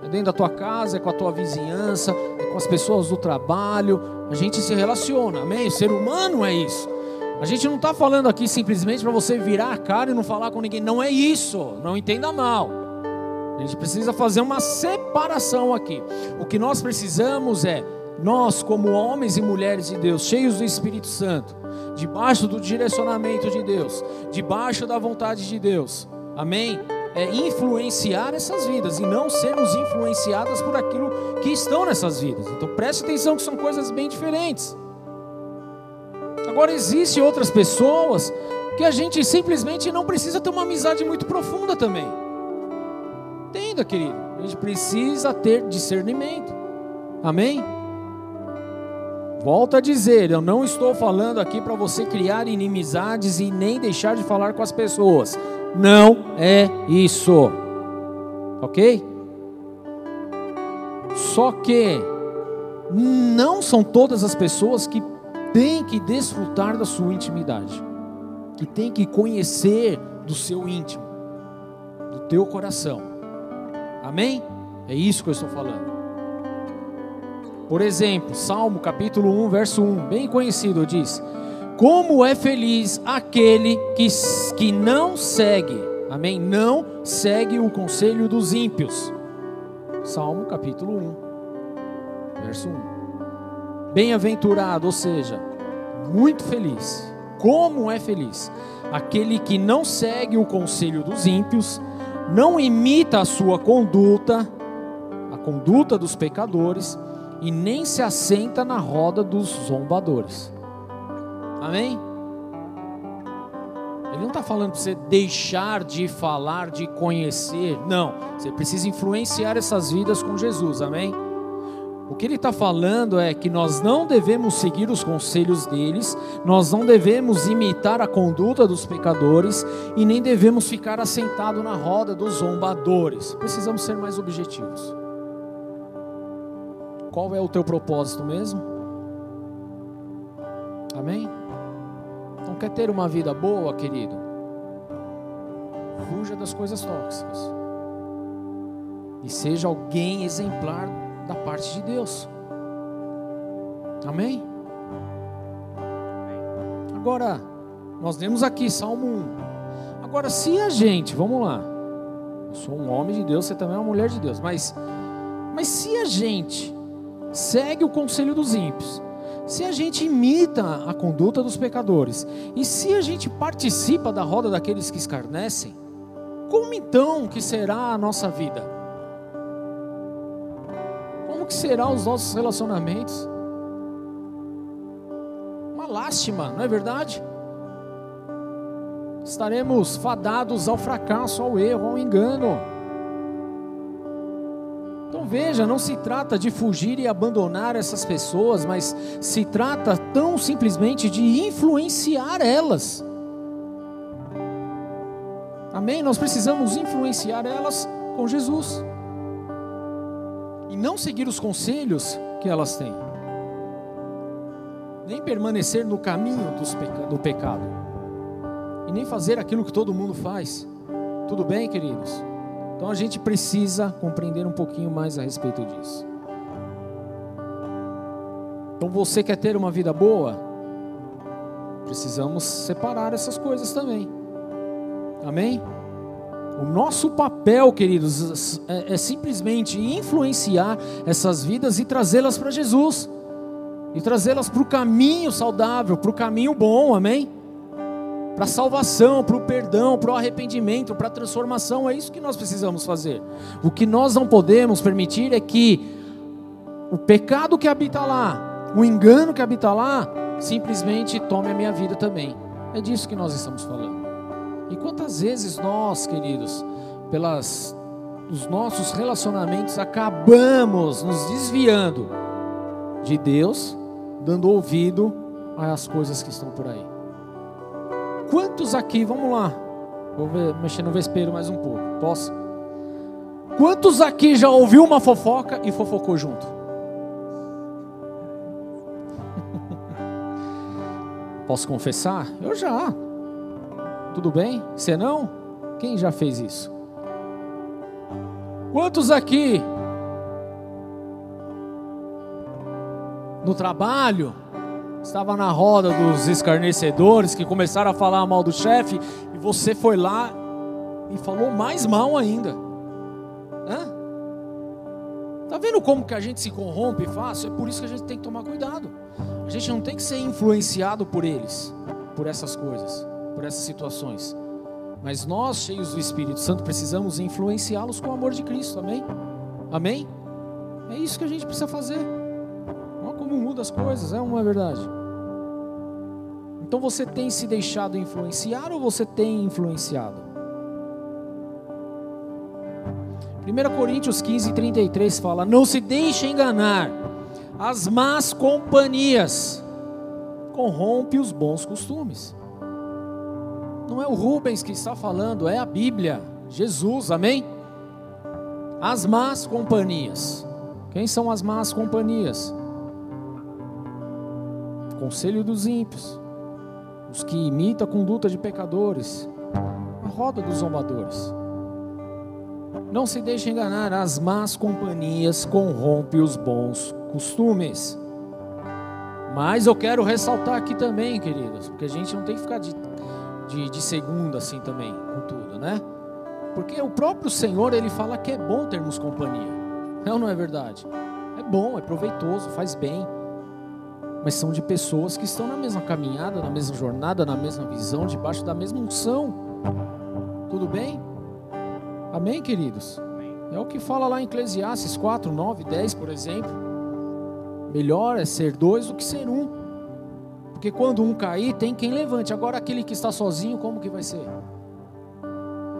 É dentro da tua casa, é com a tua vizinhança, é com as pessoas do trabalho. A gente se relaciona, amém? O ser humano é isso. A gente não está falando aqui simplesmente para você virar a cara e não falar com ninguém. Não é isso. Não entenda mal. A gente precisa fazer uma separação aqui. O que nós precisamos é, nós, como homens e mulheres de Deus, cheios do Espírito Santo, debaixo do direcionamento de Deus, debaixo da vontade de Deus, amém? É influenciar essas vidas e não sermos influenciadas por aquilo que estão nessas vidas. Então preste atenção que são coisas bem diferentes. Agora existem outras pessoas que a gente simplesmente não precisa ter uma amizade muito profunda também. Entenda, querido. A gente precisa ter discernimento. Amém? Volto a dizer, eu não estou falando aqui para você criar inimizades e nem deixar de falar com as pessoas. Não é isso. Ok? Só que não são todas as pessoas que tem que desfrutar da sua intimidade, que tem que conhecer do seu íntimo, do teu coração. Amém? É isso que eu estou falando. Por exemplo, Salmo capítulo 1, verso 1, bem conhecido, diz: Como é feliz aquele que, que não segue, amém? Não segue o conselho dos ímpios. Salmo capítulo 1, verso 1 bem-aventurado, ou seja, muito feliz. Como é feliz? Aquele que não segue o conselho dos ímpios, não imita a sua conduta, a conduta dos pecadores, e nem se assenta na roda dos zombadores. Amém? Ele não está falando para você deixar de falar, de conhecer. Não. Você precisa influenciar essas vidas com Jesus. Amém? O que ele está falando é que nós não devemos seguir os conselhos deles, nós não devemos imitar a conduta dos pecadores e nem devemos ficar assentado na roda dos zombadores. Precisamos ser mais objetivos. Qual é o teu propósito mesmo? Amém? Então quer ter uma vida boa, querido? Fuja das coisas tóxicas. E seja alguém exemplar da parte de Deus. Amém? Agora, nós lemos aqui Salmo 1. Agora, se a gente, vamos lá, eu sou um homem de Deus, você também é uma mulher de Deus, mas, mas se a gente segue o conselho dos ímpios, se a gente imita a conduta dos pecadores, e se a gente participa da roda daqueles que escarnecem, como então que será a nossa vida? Como que serão os nossos relacionamentos? Uma lástima, não é verdade? Estaremos fadados ao fracasso, ao erro, ao engano. Então veja, não se trata de fugir e abandonar essas pessoas, mas se trata tão simplesmente de influenciar elas. Amém? Nós precisamos influenciar elas com Jesus. E não seguir os conselhos que elas têm. Nem permanecer no caminho peca do pecado. E nem fazer aquilo que todo mundo faz. Tudo bem, queridos? Então a gente precisa compreender um pouquinho mais a respeito disso. Então você quer ter uma vida boa? Precisamos separar essas coisas também. Amém? O nosso papel, queridos, é, é simplesmente influenciar essas vidas e trazê-las para Jesus, e trazê-las para o caminho saudável, para o caminho bom, amém? Para a salvação, para o perdão, para o arrependimento, para a transformação, é isso que nós precisamos fazer. O que nós não podemos permitir é que o pecado que habita lá, o engano que habita lá, simplesmente tome a minha vida também. É disso que nós estamos falando. E quantas vezes nós, queridos, pelas os nossos relacionamentos acabamos nos desviando de Deus, dando ouvido às coisas que estão por aí. Quantos aqui, vamos lá, vou mexer no vespeiro mais um pouco, posso? Quantos aqui já ouviu uma fofoca e fofocou junto? Posso confessar? Eu já. Tudo bem? Você não? Quem já fez isso? Quantos aqui no trabalho estava na roda dos escarnecedores que começaram a falar mal do chefe e você foi lá e falou mais mal ainda? Hã? Tá vendo como que a gente se corrompe fácil? É por isso que a gente tem que tomar cuidado. A gente não tem que ser influenciado por eles, por essas coisas por essas situações. Mas nós, cheios do Espírito Santo, precisamos influenciá-los com o amor de Cristo, amém? Amém? É isso que a gente precisa fazer. Como muda as coisas, é uma verdade. Então você tem se deixado influenciar ou você tem influenciado? 1 Coríntios 15, 33 fala: Não se deixe enganar, as más companhias corrompe os bons costumes. Não é o Rubens que está falando, é a Bíblia, Jesus, amém? As más companhias. Quem são as más companhias? Conselho dos ímpios, os que imitam a conduta de pecadores, a roda dos zombadores. Não se deixe enganar, as más companhias corrompem os bons costumes. Mas eu quero ressaltar aqui também, queridos, porque a gente não tem que ficar de de, de segunda assim também, com tudo, né? Porque o próprio Senhor, ele fala que é bom termos companhia. É ou não é verdade? É bom, é proveitoso, faz bem. Mas são de pessoas que estão na mesma caminhada, na mesma jornada, na mesma visão, debaixo da mesma unção. Tudo bem? Amém, queridos? É o que fala lá em Eclesiastes 4, 9, 10, por exemplo. Melhor é ser dois do que ser um. Porque quando um cair, tem quem levante. Agora, aquele que está sozinho, como que vai ser?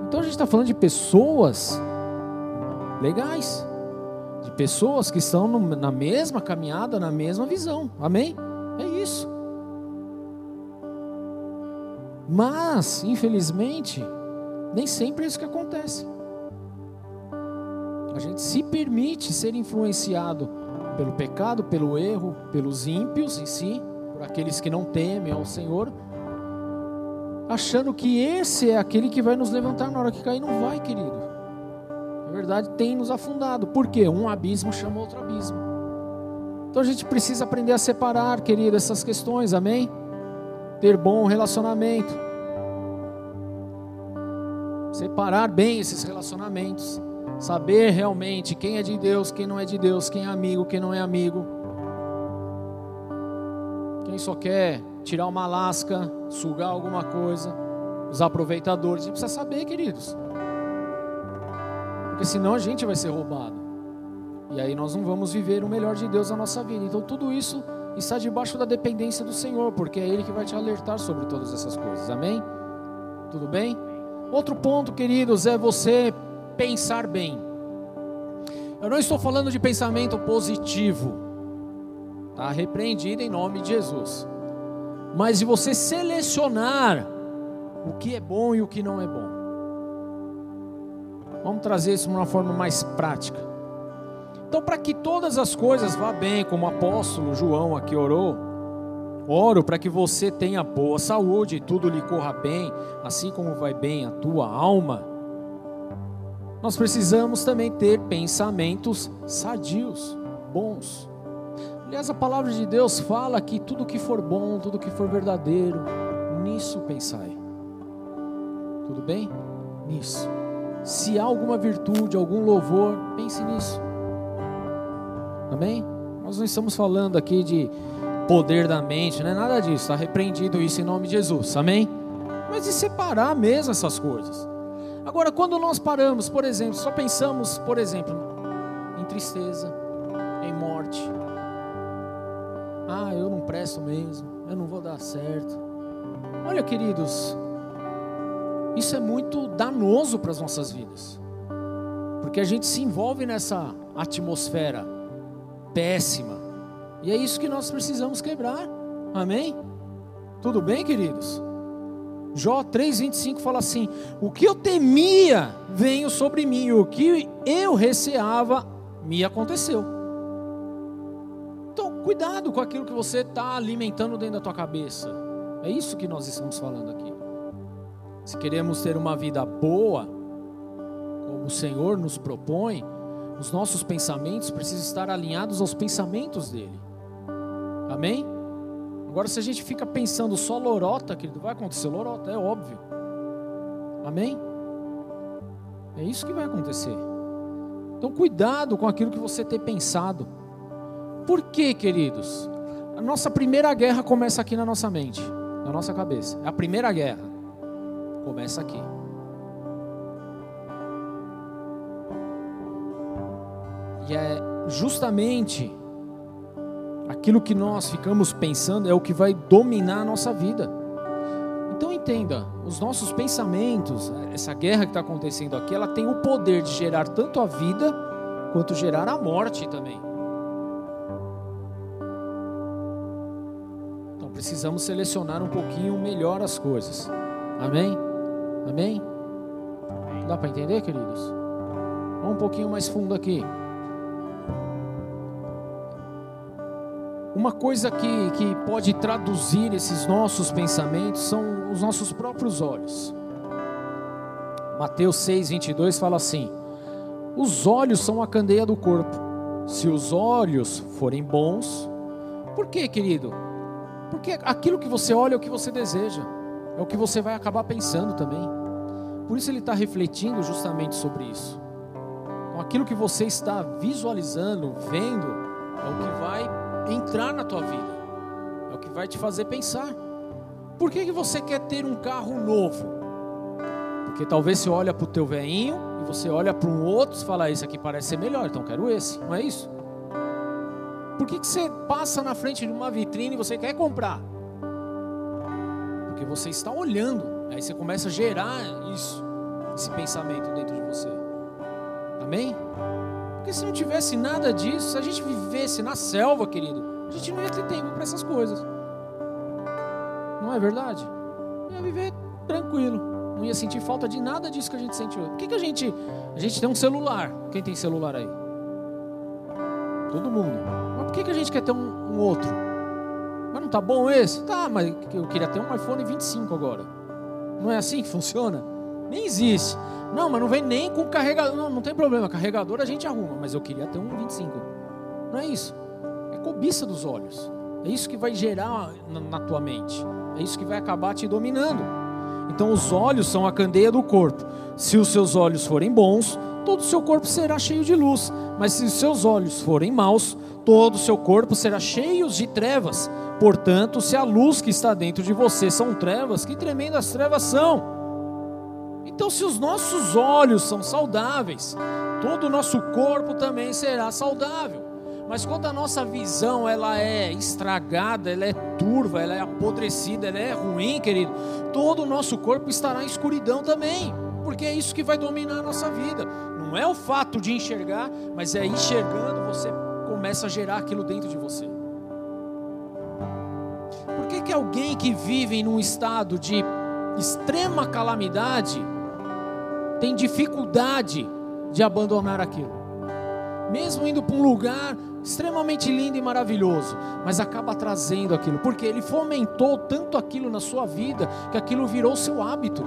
Então, a gente está falando de pessoas legais, de pessoas que estão na mesma caminhada, na mesma visão. Amém? É isso. Mas, infelizmente, nem sempre é isso que acontece. A gente se permite ser influenciado pelo pecado, pelo erro, pelos ímpios em si por aqueles que não temem ao Senhor, achando que esse é aquele que vai nos levantar na hora que cair. Não vai, querido. Na verdade, tem nos afundado. Por quê? Um abismo chama outro abismo. Então a gente precisa aprender a separar, querido, essas questões, amém? Ter bom relacionamento. Separar bem esses relacionamentos. Saber realmente quem é de Deus, quem não é de Deus, quem é amigo, quem não é amigo. Quem só quer tirar uma lasca, sugar alguma coisa, os aproveitadores. A gente precisa saber, queridos. Porque senão a gente vai ser roubado. E aí nós não vamos viver o melhor de Deus na nossa vida. Então tudo isso está debaixo da dependência do Senhor, porque é Ele que vai te alertar sobre todas essas coisas. Amém? Tudo bem? Outro ponto, queridos, é você pensar bem. Eu não estou falando de pensamento positivo, tá? Repreendido em nome de Jesus. Mas de você selecionar o que é bom e o que não é bom. Vamos trazer isso de uma forma mais prática. Então, para que todas as coisas vá bem, como o apóstolo João aqui orou, oro para que você tenha boa saúde e tudo lhe corra bem, assim como vai bem a tua alma. Nós precisamos também ter pensamentos sadios, bons. Aliás, a palavra de Deus fala que tudo que for bom, tudo que for verdadeiro, nisso pensai. Tudo bem? Nisso. Se há alguma virtude, algum louvor, pense nisso. Amém? Nós não estamos falando aqui de poder da mente, não é nada disso. Está repreendido isso em nome de Jesus. Amém? Mas de separar mesmo essas coisas. Agora, quando nós paramos, por exemplo, só pensamos, por exemplo, em tristeza, em morte. Ah, eu não presto mesmo, eu não vou dar certo. Olha, queridos, isso é muito danoso para as nossas vidas, porque a gente se envolve nessa atmosfera péssima, e é isso que nós precisamos quebrar, amém? Tudo bem, queridos? Jó 3,25 fala assim: O que eu temia veio sobre mim, o que eu receava me aconteceu. Cuidado com aquilo que você está alimentando dentro da tua cabeça. É isso que nós estamos falando aqui. Se queremos ter uma vida boa, como o Senhor nos propõe, os nossos pensamentos precisam estar alinhados aos pensamentos dele. Amém? Agora, se a gente fica pensando só lorota, querido, vai acontecer lorota, é óbvio. Amém? É isso que vai acontecer. Então, cuidado com aquilo que você tem pensado. Por quê, queridos? A nossa primeira guerra começa aqui na nossa mente, na nossa cabeça. É a primeira guerra. Começa aqui. E é justamente aquilo que nós ficamos pensando é o que vai dominar a nossa vida. Então entenda, os nossos pensamentos, essa guerra que está acontecendo aqui, ela tem o poder de gerar tanto a vida quanto gerar a morte também. Precisamos selecionar um pouquinho melhor as coisas. Amém? Amém? Dá para entender, queridos? Vamos um pouquinho mais fundo aqui. Uma coisa que, que pode traduzir esses nossos pensamentos são os nossos próprios olhos. Mateus 6, 22 fala assim: Os olhos são a candeia do corpo. Se os olhos forem bons, por quê, querido? Porque aquilo que você olha é o que você deseja, é o que você vai acabar pensando também. Por isso ele está refletindo justamente sobre isso. Então, aquilo que você está visualizando, vendo, é o que vai entrar na tua vida. É o que vai te fazer pensar. Por que, que você quer ter um carro novo? Porque talvez você olha para o teu veinho e você olha para um outro e fala, esse aqui parece ser melhor, então quero esse. Não é isso? Por que, que você passa na frente de uma vitrine e você quer comprar? Porque você está olhando. Aí você começa a gerar isso, esse pensamento dentro de você. Amém? Porque se não tivesse nada disso, se a gente vivesse na selva, querido, a gente não ia ter tempo para essas coisas. Não é verdade? Ia viver tranquilo. Não ia sentir falta de nada disso que a gente sente hoje. Por que, que a gente. A gente tem um celular. Quem tem celular aí? Todo mundo. Mas por que, que a gente quer ter um, um outro? Mas não tá bom esse? Tá, mas eu queria ter um iPhone 25 agora. Não é assim que funciona? Nem existe. Não, mas não vem nem com carregador. Não, não tem problema, carregador a gente arruma, mas eu queria ter um 25. Não é isso. É cobiça dos olhos. É isso que vai gerar na, na tua mente. É isso que vai acabar te dominando. Então os olhos são a candeia do corpo. Se os seus olhos forem bons, todo o seu corpo será cheio de luz. Mas se os seus olhos forem maus, todo o seu corpo será cheio de trevas. Portanto, se a luz que está dentro de você são trevas, que tremendas trevas são! Então, se os nossos olhos são saudáveis, todo o nosso corpo também será saudável. Mas quando a nossa visão ela é estragada, ela é turva, ela é apodrecida, ela é ruim, querido, todo o nosso corpo estará em escuridão também, porque é isso que vai dominar a nossa vida. Não é o fato de enxergar, mas é enxergando você começa a gerar aquilo dentro de você. Por que, que alguém que vive num estado de extrema calamidade tem dificuldade de abandonar aquilo? Mesmo indo para um lugar extremamente lindo e maravilhoso, mas acaba trazendo aquilo, porque ele fomentou tanto aquilo na sua vida que aquilo virou seu hábito.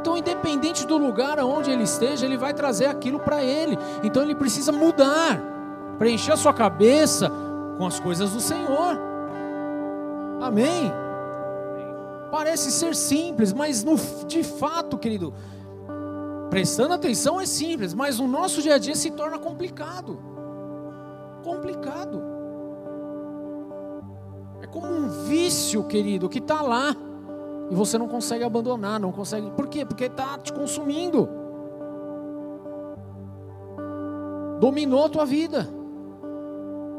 Então, independente do lugar aonde ele esteja, ele vai trazer aquilo para ele. Então, ele precisa mudar, preencher a sua cabeça com as coisas do Senhor. Amém? Parece ser simples, mas no, de fato, querido, prestando atenção é simples, mas no nosso dia a dia se torna complicado. Complicado. É como um vício, querido, que está lá e você não consegue abandonar, não consegue. Por quê? Porque está te consumindo. Dominou a tua vida.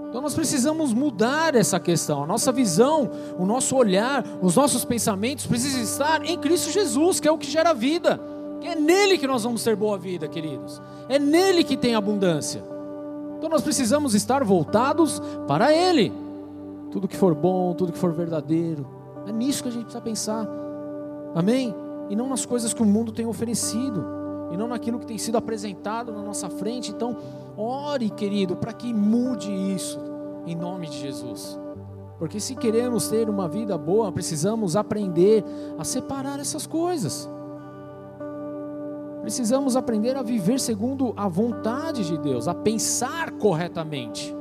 Então nós precisamos mudar essa questão. A nossa visão, o nosso olhar, os nossos pensamentos precisam estar em Cristo Jesus, que é o que gera vida. É nele que nós vamos ter boa vida, queridos. É nele que tem abundância. Então nós precisamos estar voltados para Ele. Tudo que for bom, tudo que for verdadeiro. É nisso que a gente precisa pensar. Amém? E não nas coisas que o mundo tem oferecido. E não naquilo que tem sido apresentado na nossa frente. Então, ore, querido, para que mude isso. Em nome de Jesus. Porque se queremos ter uma vida boa, precisamos aprender a separar essas coisas. Precisamos aprender a viver segundo a vontade de Deus, a pensar corretamente,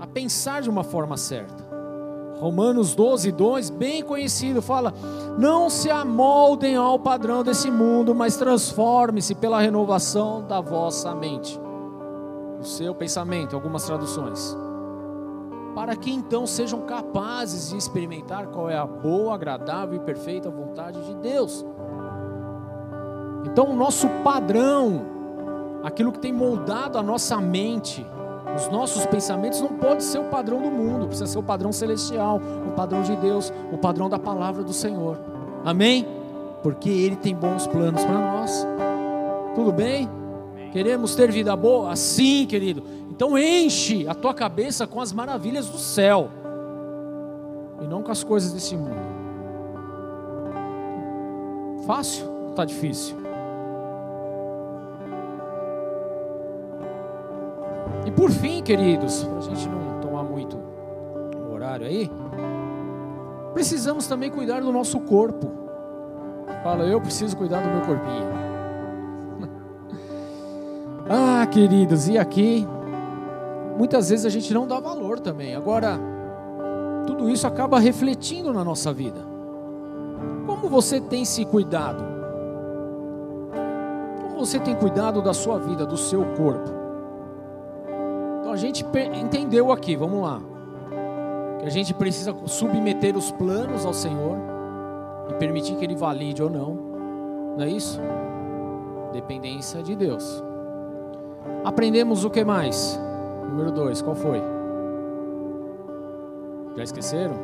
a pensar de uma forma certa. Romanos 12, 2, bem conhecido, fala: Não se amoldem ao padrão desse mundo, mas transforme-se pela renovação da vossa mente, o seu pensamento, algumas traduções, para que então sejam capazes de experimentar qual é a boa, agradável e perfeita vontade de Deus. Então, o nosso padrão, aquilo que tem moldado a nossa mente, os nossos pensamentos, não pode ser o padrão do mundo, precisa ser o padrão celestial, o padrão de Deus, o padrão da palavra do Senhor. Amém? Porque Ele tem bons planos para nós. Tudo bem? Queremos ter vida boa? Sim, querido. Então enche a tua cabeça com as maravilhas do céu e não com as coisas desse mundo. Fácil? Está difícil. E por fim, queridos, para a gente não tomar muito o horário aí, precisamos também cuidar do nosso corpo. Fala, eu preciso cuidar do meu corpinho. ah, queridos, e aqui, muitas vezes a gente não dá valor também. Agora, tudo isso acaba refletindo na nossa vida. Como você tem se cuidado? Como você tem cuidado da sua vida, do seu corpo? A gente entendeu aqui, vamos lá, que a gente precisa submeter os planos ao Senhor e permitir que Ele valide ou não, não é isso? Dependência de Deus. Aprendemos o que mais? Número dois, qual foi? Já esqueceram?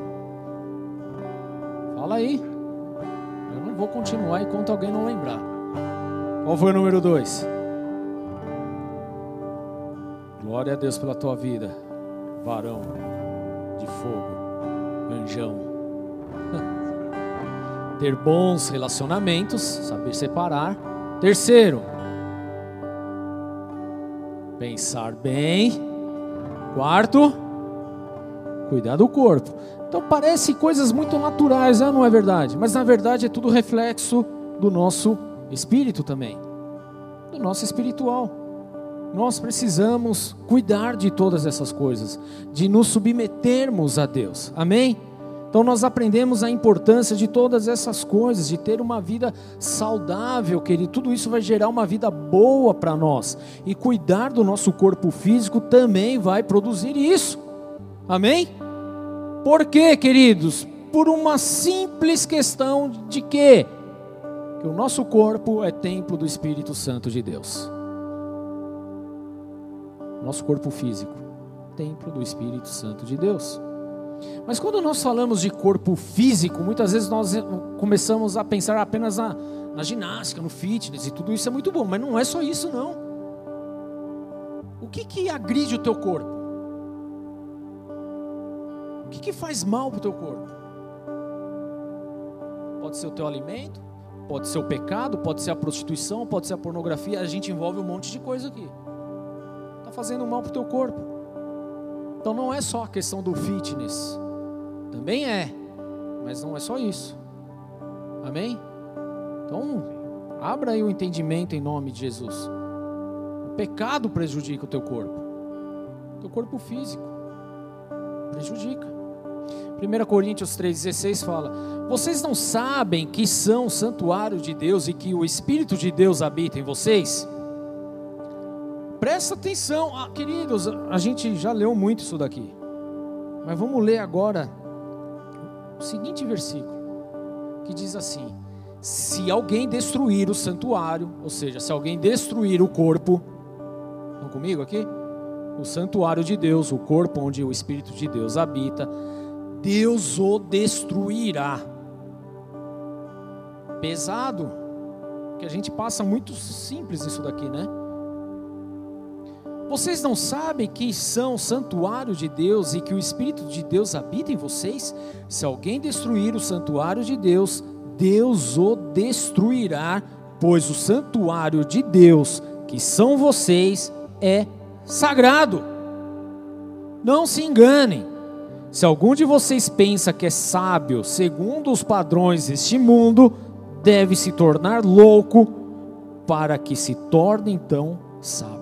Fala aí. Eu não vou continuar enquanto alguém não lembrar. Qual foi o número dois? Glória a Deus pela tua vida, varão de fogo, anjão. Ter bons relacionamentos, saber separar. Terceiro, pensar bem. Quarto, cuidar do corpo. Então parece coisas muito naturais, né? não é verdade? Mas na verdade é tudo reflexo do nosso espírito também, do nosso espiritual. Nós precisamos cuidar de todas essas coisas, de nos submetermos a Deus. Amém? Então nós aprendemos a importância de todas essas coisas, de ter uma vida saudável, querido. Tudo isso vai gerar uma vida boa para nós. E cuidar do nosso corpo físico também vai produzir isso. Amém? Por quê, queridos? Por uma simples questão de quê? Que o nosso corpo é templo do Espírito Santo de Deus. Nosso corpo físico, templo do Espírito Santo de Deus. Mas quando nós falamos de corpo físico, muitas vezes nós começamos a pensar apenas na, na ginástica, no fitness, e tudo isso é muito bom, mas não é só isso não. O que que agride o teu corpo? O que que faz mal para o teu corpo? Pode ser o teu alimento, pode ser o pecado, pode ser a prostituição, pode ser a pornografia, a gente envolve um monte de coisa aqui. Está fazendo mal para o teu corpo. Então não é só a questão do fitness, também é, mas não é só isso. Amém? Então, abra aí o entendimento em nome de Jesus. O pecado prejudica o teu corpo, o teu corpo físico prejudica. 1 Coríntios 3,16 fala: Vocês não sabem que são santuário de Deus e que o Espírito de Deus habita em vocês? Presta atenção, ah, queridos, a gente já leu muito isso daqui. Mas vamos ler agora o seguinte versículo, que diz assim: Se alguém destruir o santuário, ou seja, se alguém destruir o corpo, estão comigo aqui? O santuário de Deus, o corpo onde o Espírito de Deus habita, Deus o destruirá. Pesado, que a gente passa muito simples isso daqui, né? Vocês não sabem que são santuário de Deus e que o Espírito de Deus habita em vocês? Se alguém destruir o santuário de Deus, Deus o destruirá, pois o santuário de Deus, que são vocês, é sagrado. Não se enganem. Se algum de vocês pensa que é sábio segundo os padrões deste mundo, deve se tornar louco para que se torne então sábio.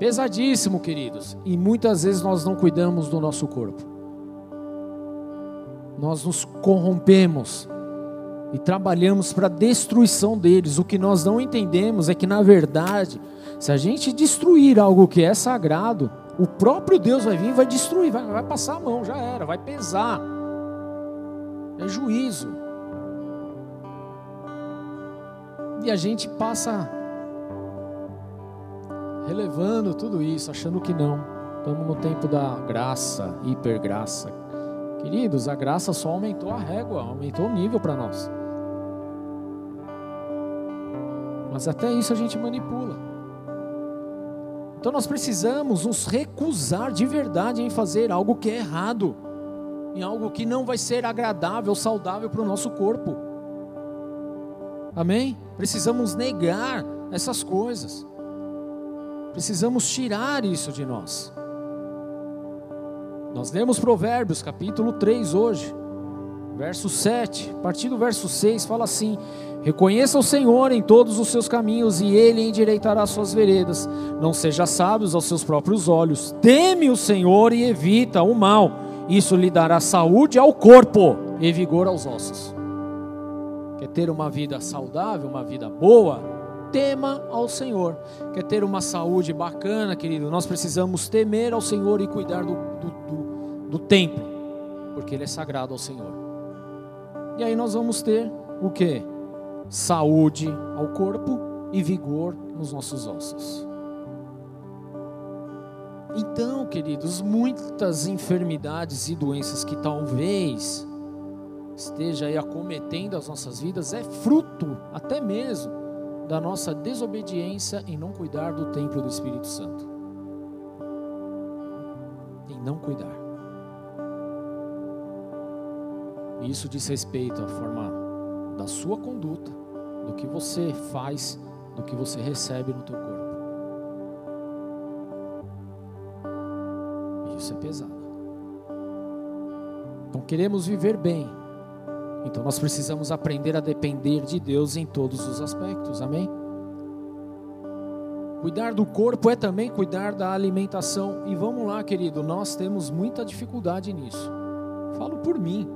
Pesadíssimo, queridos. E muitas vezes nós não cuidamos do nosso corpo. Nós nos corrompemos e trabalhamos para a destruição deles. O que nós não entendemos é que, na verdade, se a gente destruir algo que é sagrado, o próprio Deus vai vir e vai destruir, vai, vai passar a mão, já era, vai pesar. É juízo. E a gente passa relevando tudo isso, achando que não. Estamos no tempo da graça, hipergraça. Queridos, a graça só aumentou a régua, aumentou o nível para nós. Mas até isso a gente manipula. Então nós precisamos nos recusar de verdade em fazer algo que é errado, em algo que não vai ser agradável, saudável para o nosso corpo. Amém? Precisamos negar essas coisas. Precisamos tirar isso de nós. Nós lemos Provérbios, capítulo 3 hoje, verso 7, a partir do verso 6, fala assim: Reconheça o Senhor em todos os seus caminhos, e Ele endireitará suas veredas. Não seja sábios aos seus próprios olhos. Teme o Senhor e evita o mal. Isso lhe dará saúde ao corpo e vigor aos ossos. Quer ter uma vida saudável, uma vida boa? Tema ao Senhor. Quer ter uma saúde bacana, querido? Nós precisamos temer ao Senhor e cuidar do, do, do, do templo, porque ele é sagrado ao Senhor. E aí nós vamos ter o que? Saúde ao corpo e vigor nos nossos ossos. Então, queridos, muitas enfermidades e doenças que talvez esteja aí acometendo as nossas vidas é fruto até mesmo da nossa desobediência em não cuidar do templo do Espírito Santo. Em não cuidar. E isso diz respeito à forma da sua conduta, do que você faz, do que você recebe no teu corpo. E isso é pesado. Então queremos viver bem, então nós precisamos aprender a depender de Deus em todos os aspectos, amém? Cuidar do corpo é também cuidar da alimentação. E vamos lá, querido, nós temos muita dificuldade nisso. Falo por mim.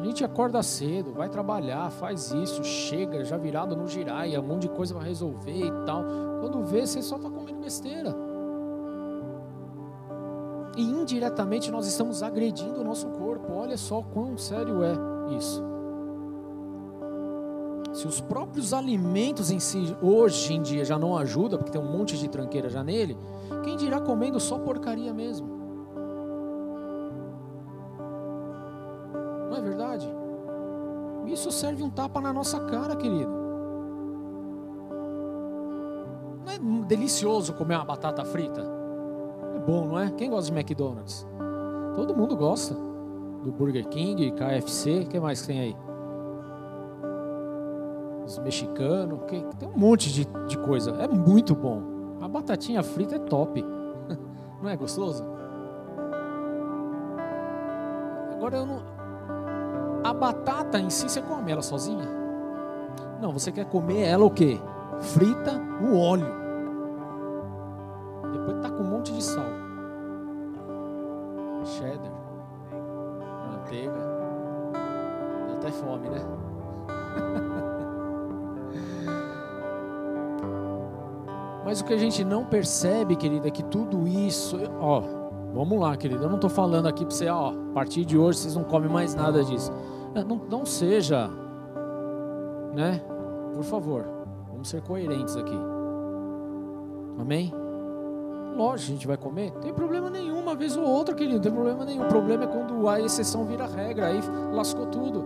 A gente acorda cedo, vai trabalhar, faz isso, chega já virado no giraia, um monte de coisa para resolver e tal. Quando vê, você só está comendo besteira. E indiretamente nós estamos agredindo o nosso corpo. Olha só quão sério é isso. Se os próprios alimentos em si, hoje em dia, já não ajudam, porque tem um monte de tranqueira já nele, quem dirá comendo só porcaria mesmo? Não é verdade? Isso serve um tapa na nossa cara, querido. Não é delicioso comer uma batata frita? Bom, não é? Quem gosta de McDonald's? Todo mundo gosta. Do Burger King, KFC, o que mais tem aí? Os mexicanos, que, tem um monte de, de coisa. É muito bom. A batatinha frita é top. Não é gostoso? Agora eu não. A batata em si, você come ela sozinha? Não, você quer comer ela o quê? Frita no óleo. Depois tá com um monte de sal. Cheddar. Manteiga. Dá até fome, né? Mas o que a gente não percebe, querida, é que tudo isso, ó, vamos lá, querida, eu não estou falando aqui para você, ó, a partir de hoje vocês não comem mais nada disso. É, não, não seja, né? Por favor, vamos ser coerentes aqui. Amém? Lógico, a gente vai comer, tem problema nenhum, uma vez ou outra, querido, não tem problema nenhum. O problema é quando a exceção vira regra, aí lascou tudo.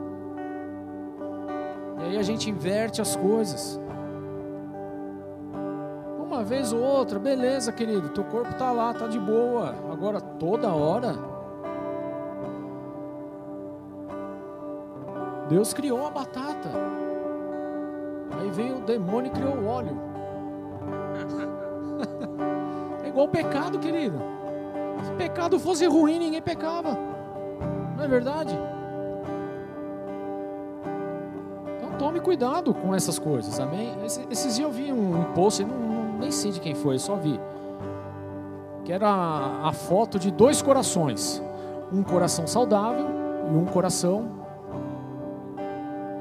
E aí a gente inverte as coisas uma vez ou outra, beleza, querido, teu corpo está lá, está de boa. Agora, toda hora. Deus criou a batata. Aí veio o demônio e criou o óleo. Igual pecado, querido. Se pecado fosse ruim, ninguém pecava. Não é verdade? Então tome cuidado com essas coisas, amém? Esses dias eu vi um post, não, nem sei de quem foi, só vi. Que era a, a foto de dois corações. Um coração saudável e um coração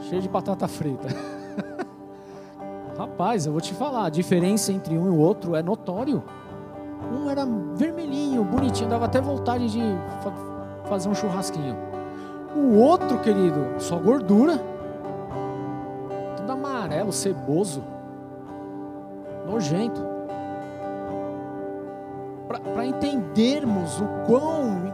cheio de batata frita. Rapaz, eu vou te falar, a diferença entre um e o outro é notório. Um era vermelhinho, bonitinho, dava até vontade de fa fazer um churrasquinho. O outro, querido, só gordura. Tudo amarelo, ceboso nojento. Para entendermos o quão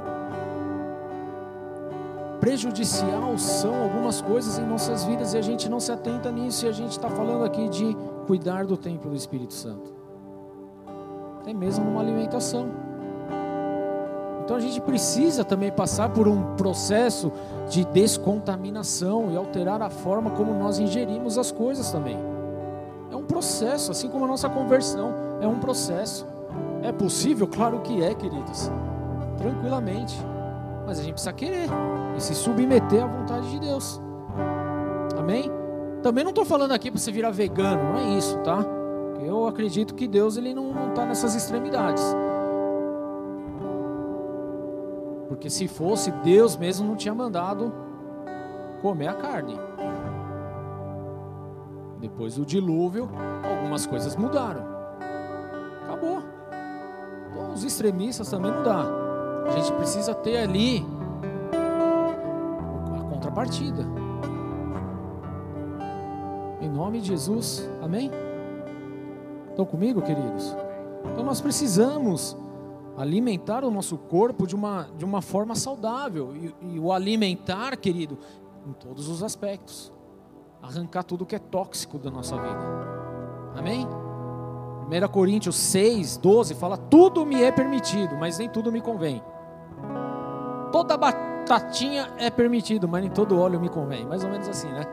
prejudicial são algumas coisas em nossas vidas e a gente não se atenta nisso e a gente está falando aqui de cuidar do templo do Espírito Santo. Tem mesmo uma alimentação. Então a gente precisa também passar por um processo de descontaminação e alterar a forma como nós ingerimos as coisas também um processo, assim como a nossa conversão é um processo. É possível? Claro que é, queridos. Tranquilamente. Mas a gente precisa querer e se submeter à vontade de Deus. Amém? Também não estou falando aqui para você virar vegano, não é isso, tá? Eu acredito que Deus ele não está nessas extremidades. Porque se fosse, Deus mesmo não tinha mandado comer a carne. Depois do dilúvio, algumas coisas mudaram. Acabou. Então, os extremistas também não dá. A gente precisa ter ali a contrapartida. Em nome de Jesus, amém? Estão comigo, queridos? Então nós precisamos alimentar o nosso corpo de uma, de uma forma saudável. E, e o alimentar, querido, em todos os aspectos arrancar tudo que é tóxico da nossa vida. Amém? 1 Coríntios 6, 12 fala: Tudo me é permitido, mas nem tudo me convém. Toda batatinha é permitido, mas nem todo óleo me convém. Mais ou menos assim, né?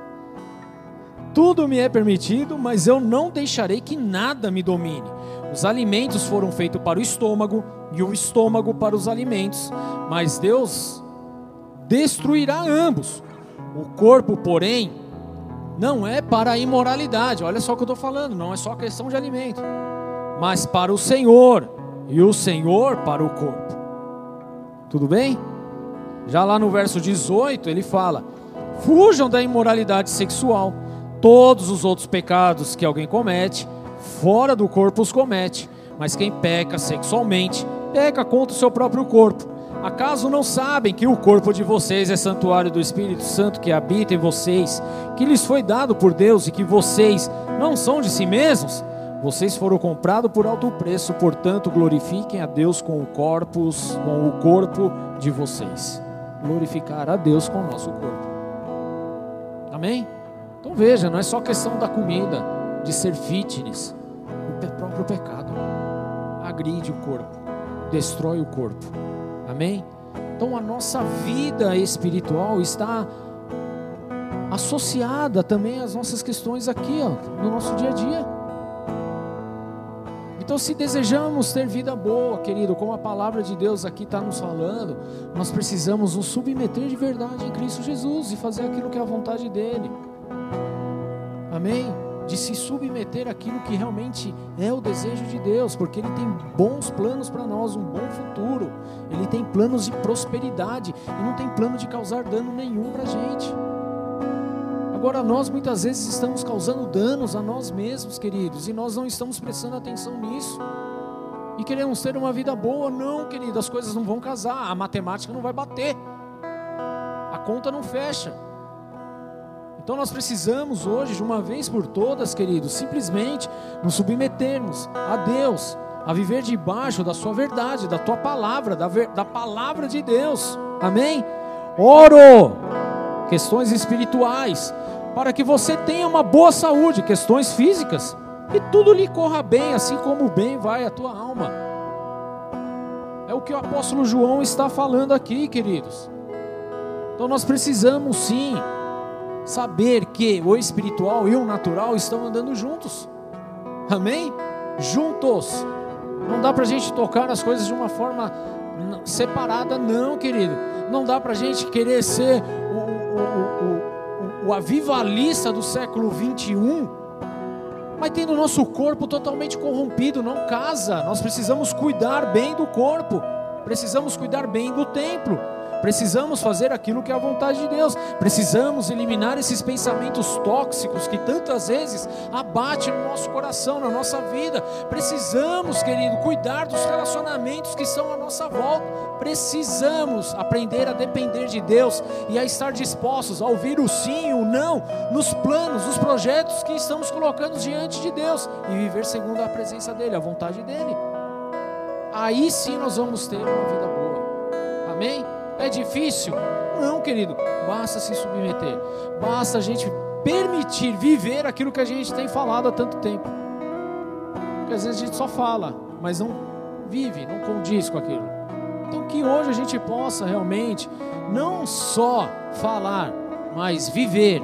Tudo me é permitido, mas eu não deixarei que nada me domine. Os alimentos foram feitos para o estômago e o estômago para os alimentos, mas Deus destruirá ambos. O corpo, porém, não é para a imoralidade. Olha só o que eu estou falando, não é só questão de alimento, mas para o Senhor e o Senhor para o corpo. Tudo bem? Já lá no verso 18, ele fala: Fujam da imoralidade sexual. Todos os outros pecados que alguém comete, fora do corpo os comete. Mas quem peca sexualmente, peca contra o seu próprio corpo. Acaso não sabem que o corpo de vocês é santuário do Espírito Santo que habita em vocês, que lhes foi dado por Deus e que vocês não são de si mesmos? Vocês foram comprados por alto preço, portanto, glorifiquem a Deus com o corpo, com o corpo de vocês. Glorificar a Deus com o nosso corpo. Amém? Então veja, não é só questão da comida, de ser fitness. O próprio pecado agride o corpo, destrói o corpo. Amém? Então a nossa vida espiritual está associada também às nossas questões aqui, ó, no nosso dia a dia. Então, se desejamos ter vida boa, querido, como a palavra de Deus aqui está nos falando, nós precisamos nos submeter de verdade em Cristo Jesus e fazer aquilo que é a vontade dEle. Amém? De se submeter àquilo que realmente é o desejo de Deus, porque Ele tem bons planos para nós, um bom futuro. Ele tem planos de prosperidade e não tem plano de causar dano nenhum para a gente. Agora, nós muitas vezes estamos causando danos a nós mesmos, queridos, e nós não estamos prestando atenção nisso. E queremos ter uma vida boa, não, querido, as coisas não vão casar, a matemática não vai bater, a conta não fecha. Então nós precisamos hoje, de uma vez por todas, queridos, simplesmente nos submetermos a Deus, a viver debaixo da Sua verdade, da Tua palavra, da, ver, da palavra de Deus. Amém? Oro, questões espirituais para que você tenha uma boa saúde, questões físicas, e tudo lhe corra bem, assim como bem vai à tua alma. É o que o apóstolo João está falando aqui, queridos. Então nós precisamos sim saber que o espiritual e o natural estão andando juntos. Amém? Juntos. Não dá para a gente tocar nas coisas de uma forma separada, não, querido. Não dá para a gente querer ser o, o, o, o avivalista do século 21, mas tendo o nosso corpo totalmente corrompido, não casa. Nós precisamos cuidar bem do corpo, precisamos cuidar bem do templo. Precisamos fazer aquilo que é a vontade de Deus. Precisamos eliminar esses pensamentos tóxicos que tantas vezes abatem no nosso coração, na nossa vida. Precisamos, querido, cuidar dos relacionamentos que estão à nossa volta. Precisamos aprender a depender de Deus e a estar dispostos a ouvir o sim e o não nos planos, nos projetos que estamos colocando diante de Deus e viver segundo a presença dEle, a vontade dEle. Aí sim nós vamos ter uma vida boa. Amém? É difícil? Não, querido. Basta se submeter. Basta a gente permitir viver aquilo que a gente tem falado há tanto tempo. Porque às vezes a gente só fala, mas não vive, não condiz com aquilo. Então que hoje a gente possa realmente não só falar, mas viver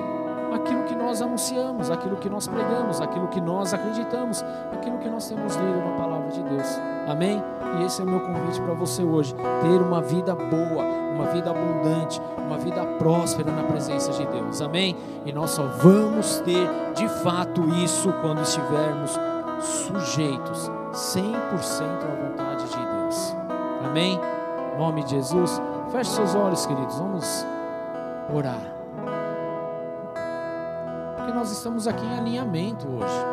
aquilo que nós anunciamos, aquilo que nós pregamos, aquilo que nós acreditamos, aquilo que nós temos lido na palavra de Deus. Amém? E esse é o meu convite para você hoje: ter uma vida boa, uma vida abundante, uma vida próspera na presença de Deus. Amém? E nós só vamos ter de fato isso quando estivermos sujeitos 100% à vontade de Deus. Amém? Em nome de Jesus. Feche seus olhos, queridos. Vamos orar. Porque nós estamos aqui em alinhamento hoje.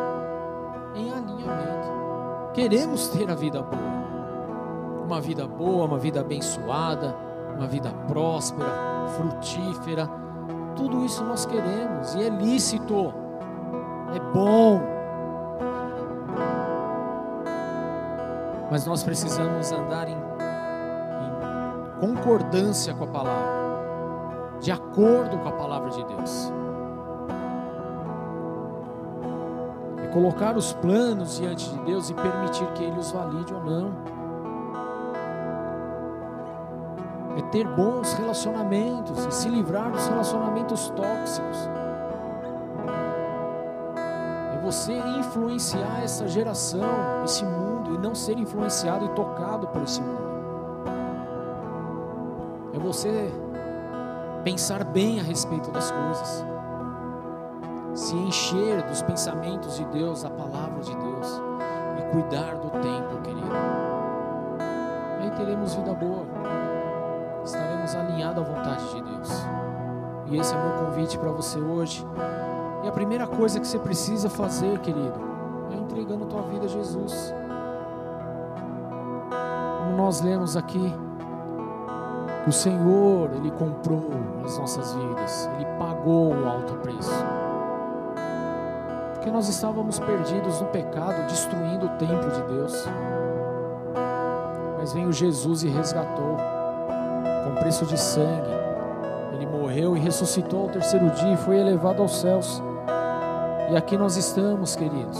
Em alinhamento. Queremos ter a vida boa. Uma vida boa, uma vida abençoada, uma vida próspera, frutífera. Tudo isso nós queremos e é lícito. É bom. Mas nós precisamos andar em, em concordância com a palavra, de acordo com a palavra de Deus. colocar os planos diante de Deus e permitir que Ele os valide ou não. É ter bons relacionamentos e se livrar dos relacionamentos tóxicos. É você influenciar essa geração, esse mundo, e não ser influenciado e tocado por esse mundo. É você pensar bem a respeito das coisas se encher dos pensamentos de Deus, a palavra de Deus, e cuidar do tempo, querido. Aí teremos vida boa, estamos alinhados à vontade de Deus. E esse é o meu convite para você hoje. E a primeira coisa que você precisa fazer, querido, é entregando a tua vida a Jesus. Como nós lemos aqui, o Senhor, Ele comprou as nossas vidas, Ele pagou um alto preço. Porque nós estávamos perdidos no pecado, destruindo o templo de Deus. Mas veio Jesus e resgatou, com preço de sangue. Ele morreu e ressuscitou ao terceiro dia e foi elevado aos céus. E aqui nós estamos, queridos,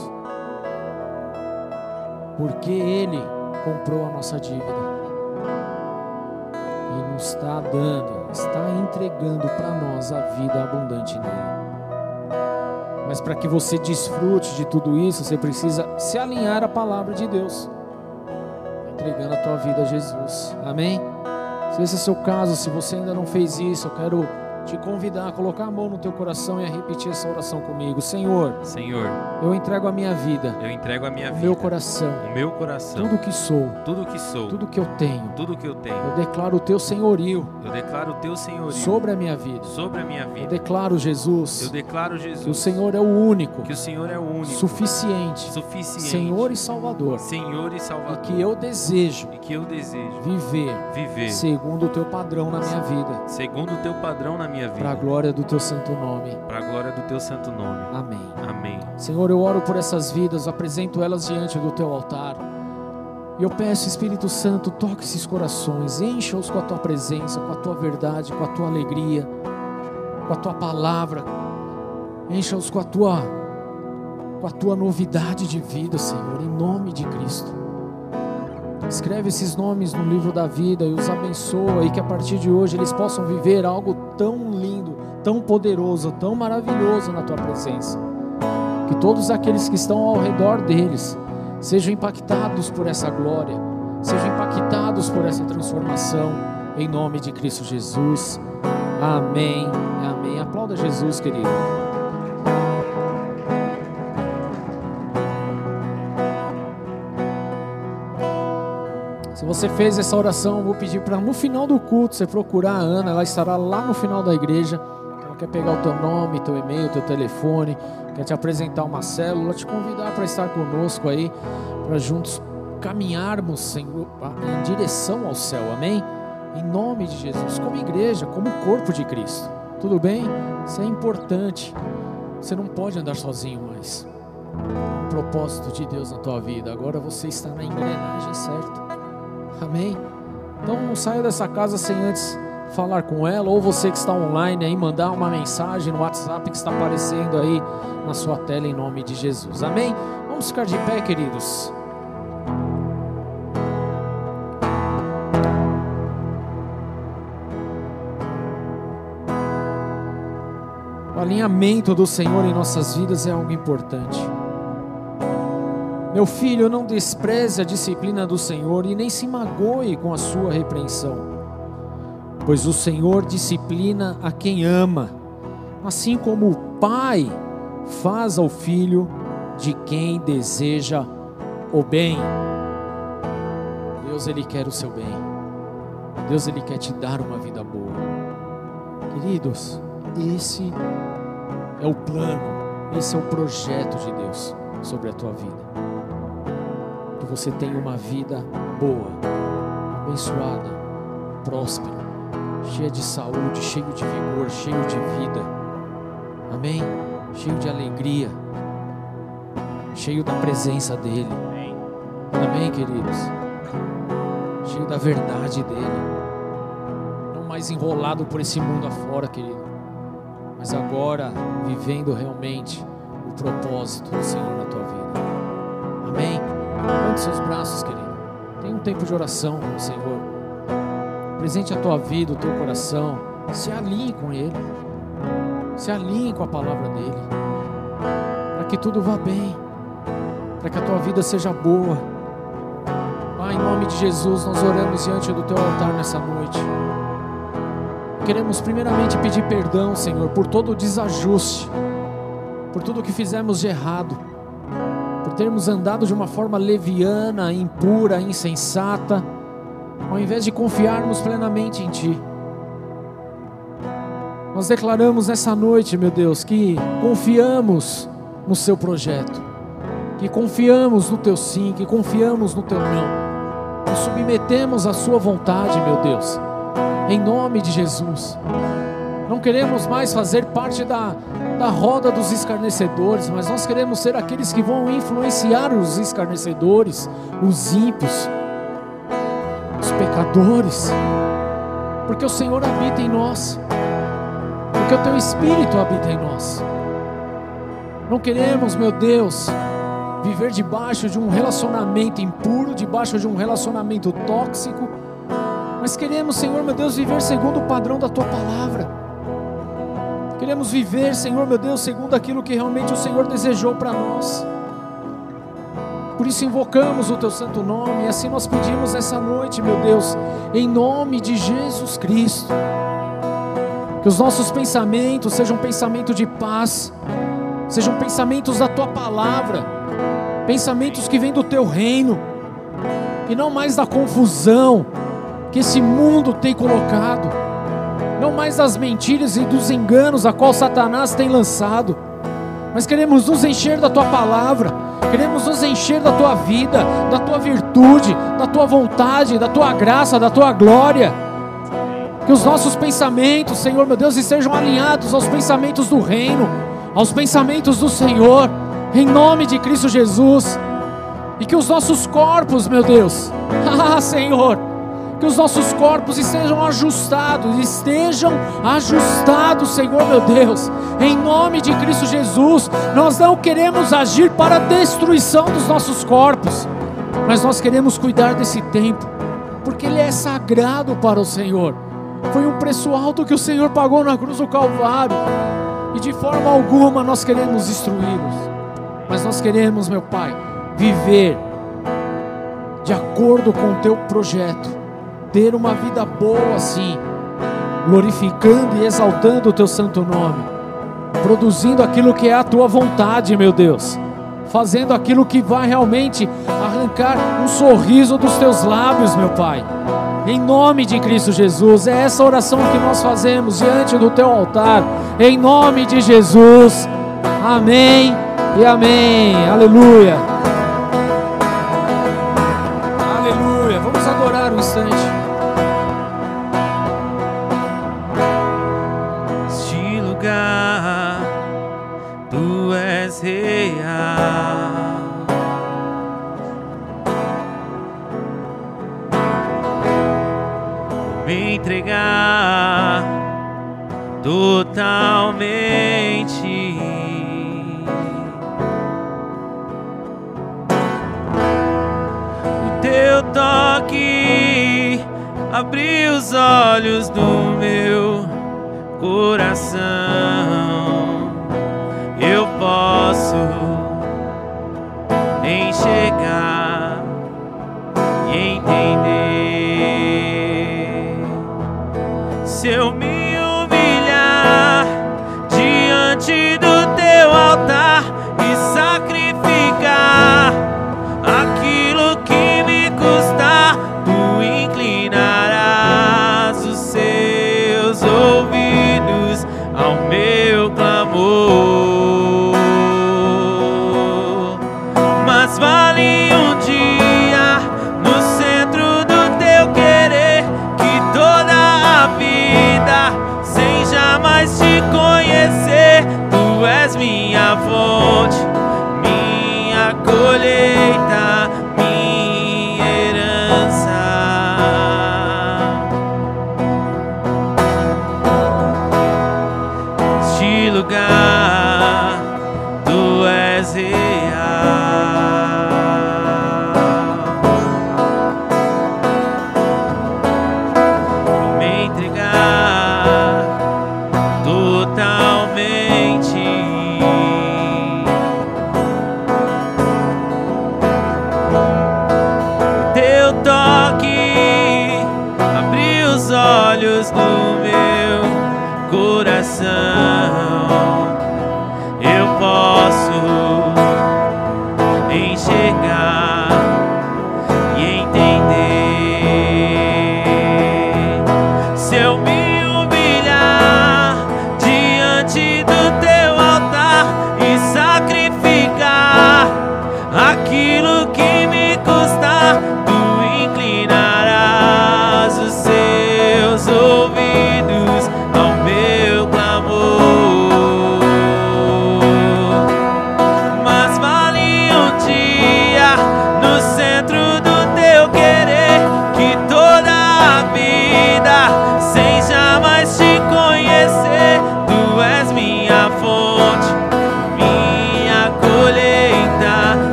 porque Ele comprou a nossa dívida e nos está dando, está entregando para nós a vida abundante nele. Mas para que você desfrute de tudo isso, você precisa se alinhar à palavra de Deus, entregando a tua vida a Jesus. Amém? Se esse é o seu caso, se você ainda não fez isso, eu quero te convidar a colocar a mão no teu coração e a repetir essa oração comigo. Senhor, Senhor, eu entrego a minha vida, eu entrego a minha o vida, meu coração, o meu coração, tudo que sou, tudo que sou, tudo que eu tenho. tudo que eu tenho. Eu declaro o teu senhorio Eu declaro o teu senhorio sobre a minha vida. sobre a minha Eu vida. declaro, Eu Jesus, declaro, Jesus, que o Senhor é o único, que o Senhor é o único, suficiente, suficiente, Senhor e Salvador, Senhor e e Salvador, que eu desejo e que eu desejo viver viver segundo o teu padrão na minha vida, segundo o teu padrão na minha para a vida, glória do teu santo nome. para a glória do teu santo nome. Amém. Amém. Senhor, eu oro por essas vidas, apresento elas diante do teu altar. E eu peço, Espírito Santo, toque esses corações, encha-os com a tua presença, com a tua verdade, com a tua alegria, com a tua palavra. Encha-os com a tua com a tua novidade de vida, Senhor, em nome de Cristo. Escreve esses nomes no livro da vida e os abençoa e que a partir de hoje eles possam viver algo tão lindo, tão poderoso, tão maravilhoso na tua presença. Que todos aqueles que estão ao redor deles sejam impactados por essa glória, sejam impactados por essa transformação, em nome de Cristo Jesus. Amém. Amém. Aplauda Jesus, querido. Se você fez essa oração, eu vou pedir para no final do culto você procurar a Ana, ela estará lá no final da igreja. Ela quer pegar o teu nome, teu e-mail, teu telefone, quer te apresentar uma célula, te convidar para estar conosco aí, para juntos caminharmos em direção ao céu, amém? Em nome de Jesus, como igreja, como corpo de Cristo, tudo bem? Isso é importante. Você não pode andar sozinho mais. Um propósito de Deus na tua vida. Agora você está na engrenagem certa. Amém? Então não saia dessa casa sem antes falar com ela, ou você que está online aí, mandar uma mensagem no WhatsApp que está aparecendo aí na sua tela em nome de Jesus. Amém? Vamos ficar de pé, queridos. O alinhamento do Senhor em nossas vidas é algo importante. Meu filho, não despreze a disciplina do Senhor e nem se magoe com a sua repreensão, pois o Senhor disciplina a quem ama, assim como o pai faz ao filho de quem deseja o bem. Deus, Ele quer o seu bem. Deus, Ele quer te dar uma vida boa. Queridos, esse é o plano, esse é o projeto de Deus sobre a tua vida você tenha uma vida boa, abençoada, próspera, cheia de saúde, cheio de vigor, cheio de vida. Amém? Cheio de alegria, cheio da presença dEle. Amém. Queridos? Cheio da verdade dEle. Não mais enrolado por esse mundo afora, querido. Mas agora vivendo realmente o propósito do Senhor na tua vida. Levante seus braços, querido. Tenha um tempo de oração com o Senhor. Presente a tua vida, o teu coração. Se alinhe com Ele. Se alinhe com a palavra dEle. Para que tudo vá bem. Para que a tua vida seja boa. Pai, em nome de Jesus, nós oramos diante do teu altar nessa noite. Queremos primeiramente pedir perdão, Senhor, por todo o desajuste, por tudo que fizemos de errado termos andado de uma forma leviana, impura, insensata, ao invés de confiarmos plenamente em Ti. Nós declaramos nessa noite, meu Deus, que confiamos no seu projeto, que confiamos no teu sim, que confiamos no teu não, nos submetemos à sua vontade, meu Deus, em nome de Jesus. Não queremos mais fazer parte da, da roda dos escarnecedores, mas nós queremos ser aqueles que vão influenciar os escarnecedores, os ímpios, os pecadores, porque o Senhor habita em nós, porque o Teu Espírito habita em nós. Não queremos, meu Deus, viver debaixo de um relacionamento impuro, debaixo de um relacionamento tóxico, mas queremos, Senhor, meu Deus, viver segundo o padrão da Tua palavra. Queremos viver, Senhor, meu Deus, segundo aquilo que realmente o Senhor desejou para nós. Por isso invocamos o teu santo nome, e assim nós pedimos essa noite, meu Deus, em nome de Jesus Cristo. Que os nossos pensamentos sejam pensamentos de paz, sejam pensamentos da tua palavra, pensamentos que vêm do teu reino, e não mais da confusão que esse mundo tem colocado não mais das mentiras e dos enganos a qual Satanás tem lançado, mas queremos nos encher da tua palavra, queremos nos encher da tua vida, da tua virtude, da tua vontade, da tua graça, da tua glória. Que os nossos pensamentos, Senhor meu Deus, estejam alinhados aos pensamentos do reino, aos pensamentos do Senhor, em nome de Cristo Jesus. E que os nossos corpos, meu Deus, ah, Senhor, que os nossos corpos estejam ajustados, estejam ajustados, Senhor meu Deus, em nome de Cristo Jesus. Nós não queremos agir para a destruição dos nossos corpos, mas nós queremos cuidar desse tempo, porque ele é sagrado para o Senhor. Foi um preço alto que o Senhor pagou na cruz do Calvário, e de forma alguma nós queremos destruí-los, mas nós queremos, meu Pai, viver de acordo com o teu projeto ter uma vida boa assim, glorificando e exaltando o teu santo nome, produzindo aquilo que é a tua vontade, meu Deus, fazendo aquilo que vai realmente arrancar um sorriso dos teus lábios, meu Pai. Em nome de Cristo Jesus, é essa oração que nós fazemos diante do teu altar, em nome de Jesus. Amém e amém. Aleluia.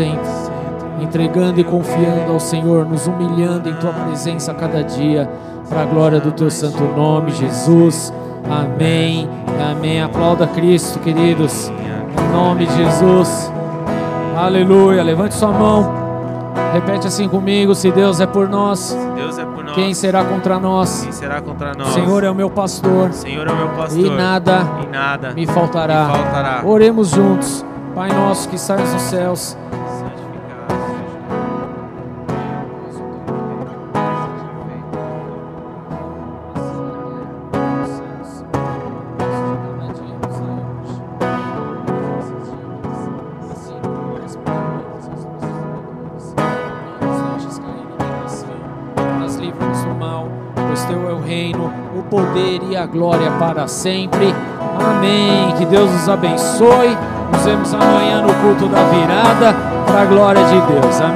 Sempre, entregando e confiando ao Senhor, nos humilhando em Tua presença a cada dia, para a glória do Teu santo nome, Jesus. Amém. Amém. Aplauda Cristo, queridos. Em nome de Jesus. Aleluia. Levante sua mão. Repete assim comigo: se Deus é por nós, é por nós. quem será contra nós? Quem será contra nós? Senhor é o meu pastor Senhor é o meu pastor. e nada E nada me faltará. me faltará. Oremos juntos. Pai nosso que estás nos céus, glória para sempre. Amém. Que Deus nos abençoe. Nos vemos amanhã no culto da virada, para a glória de Deus. Amém.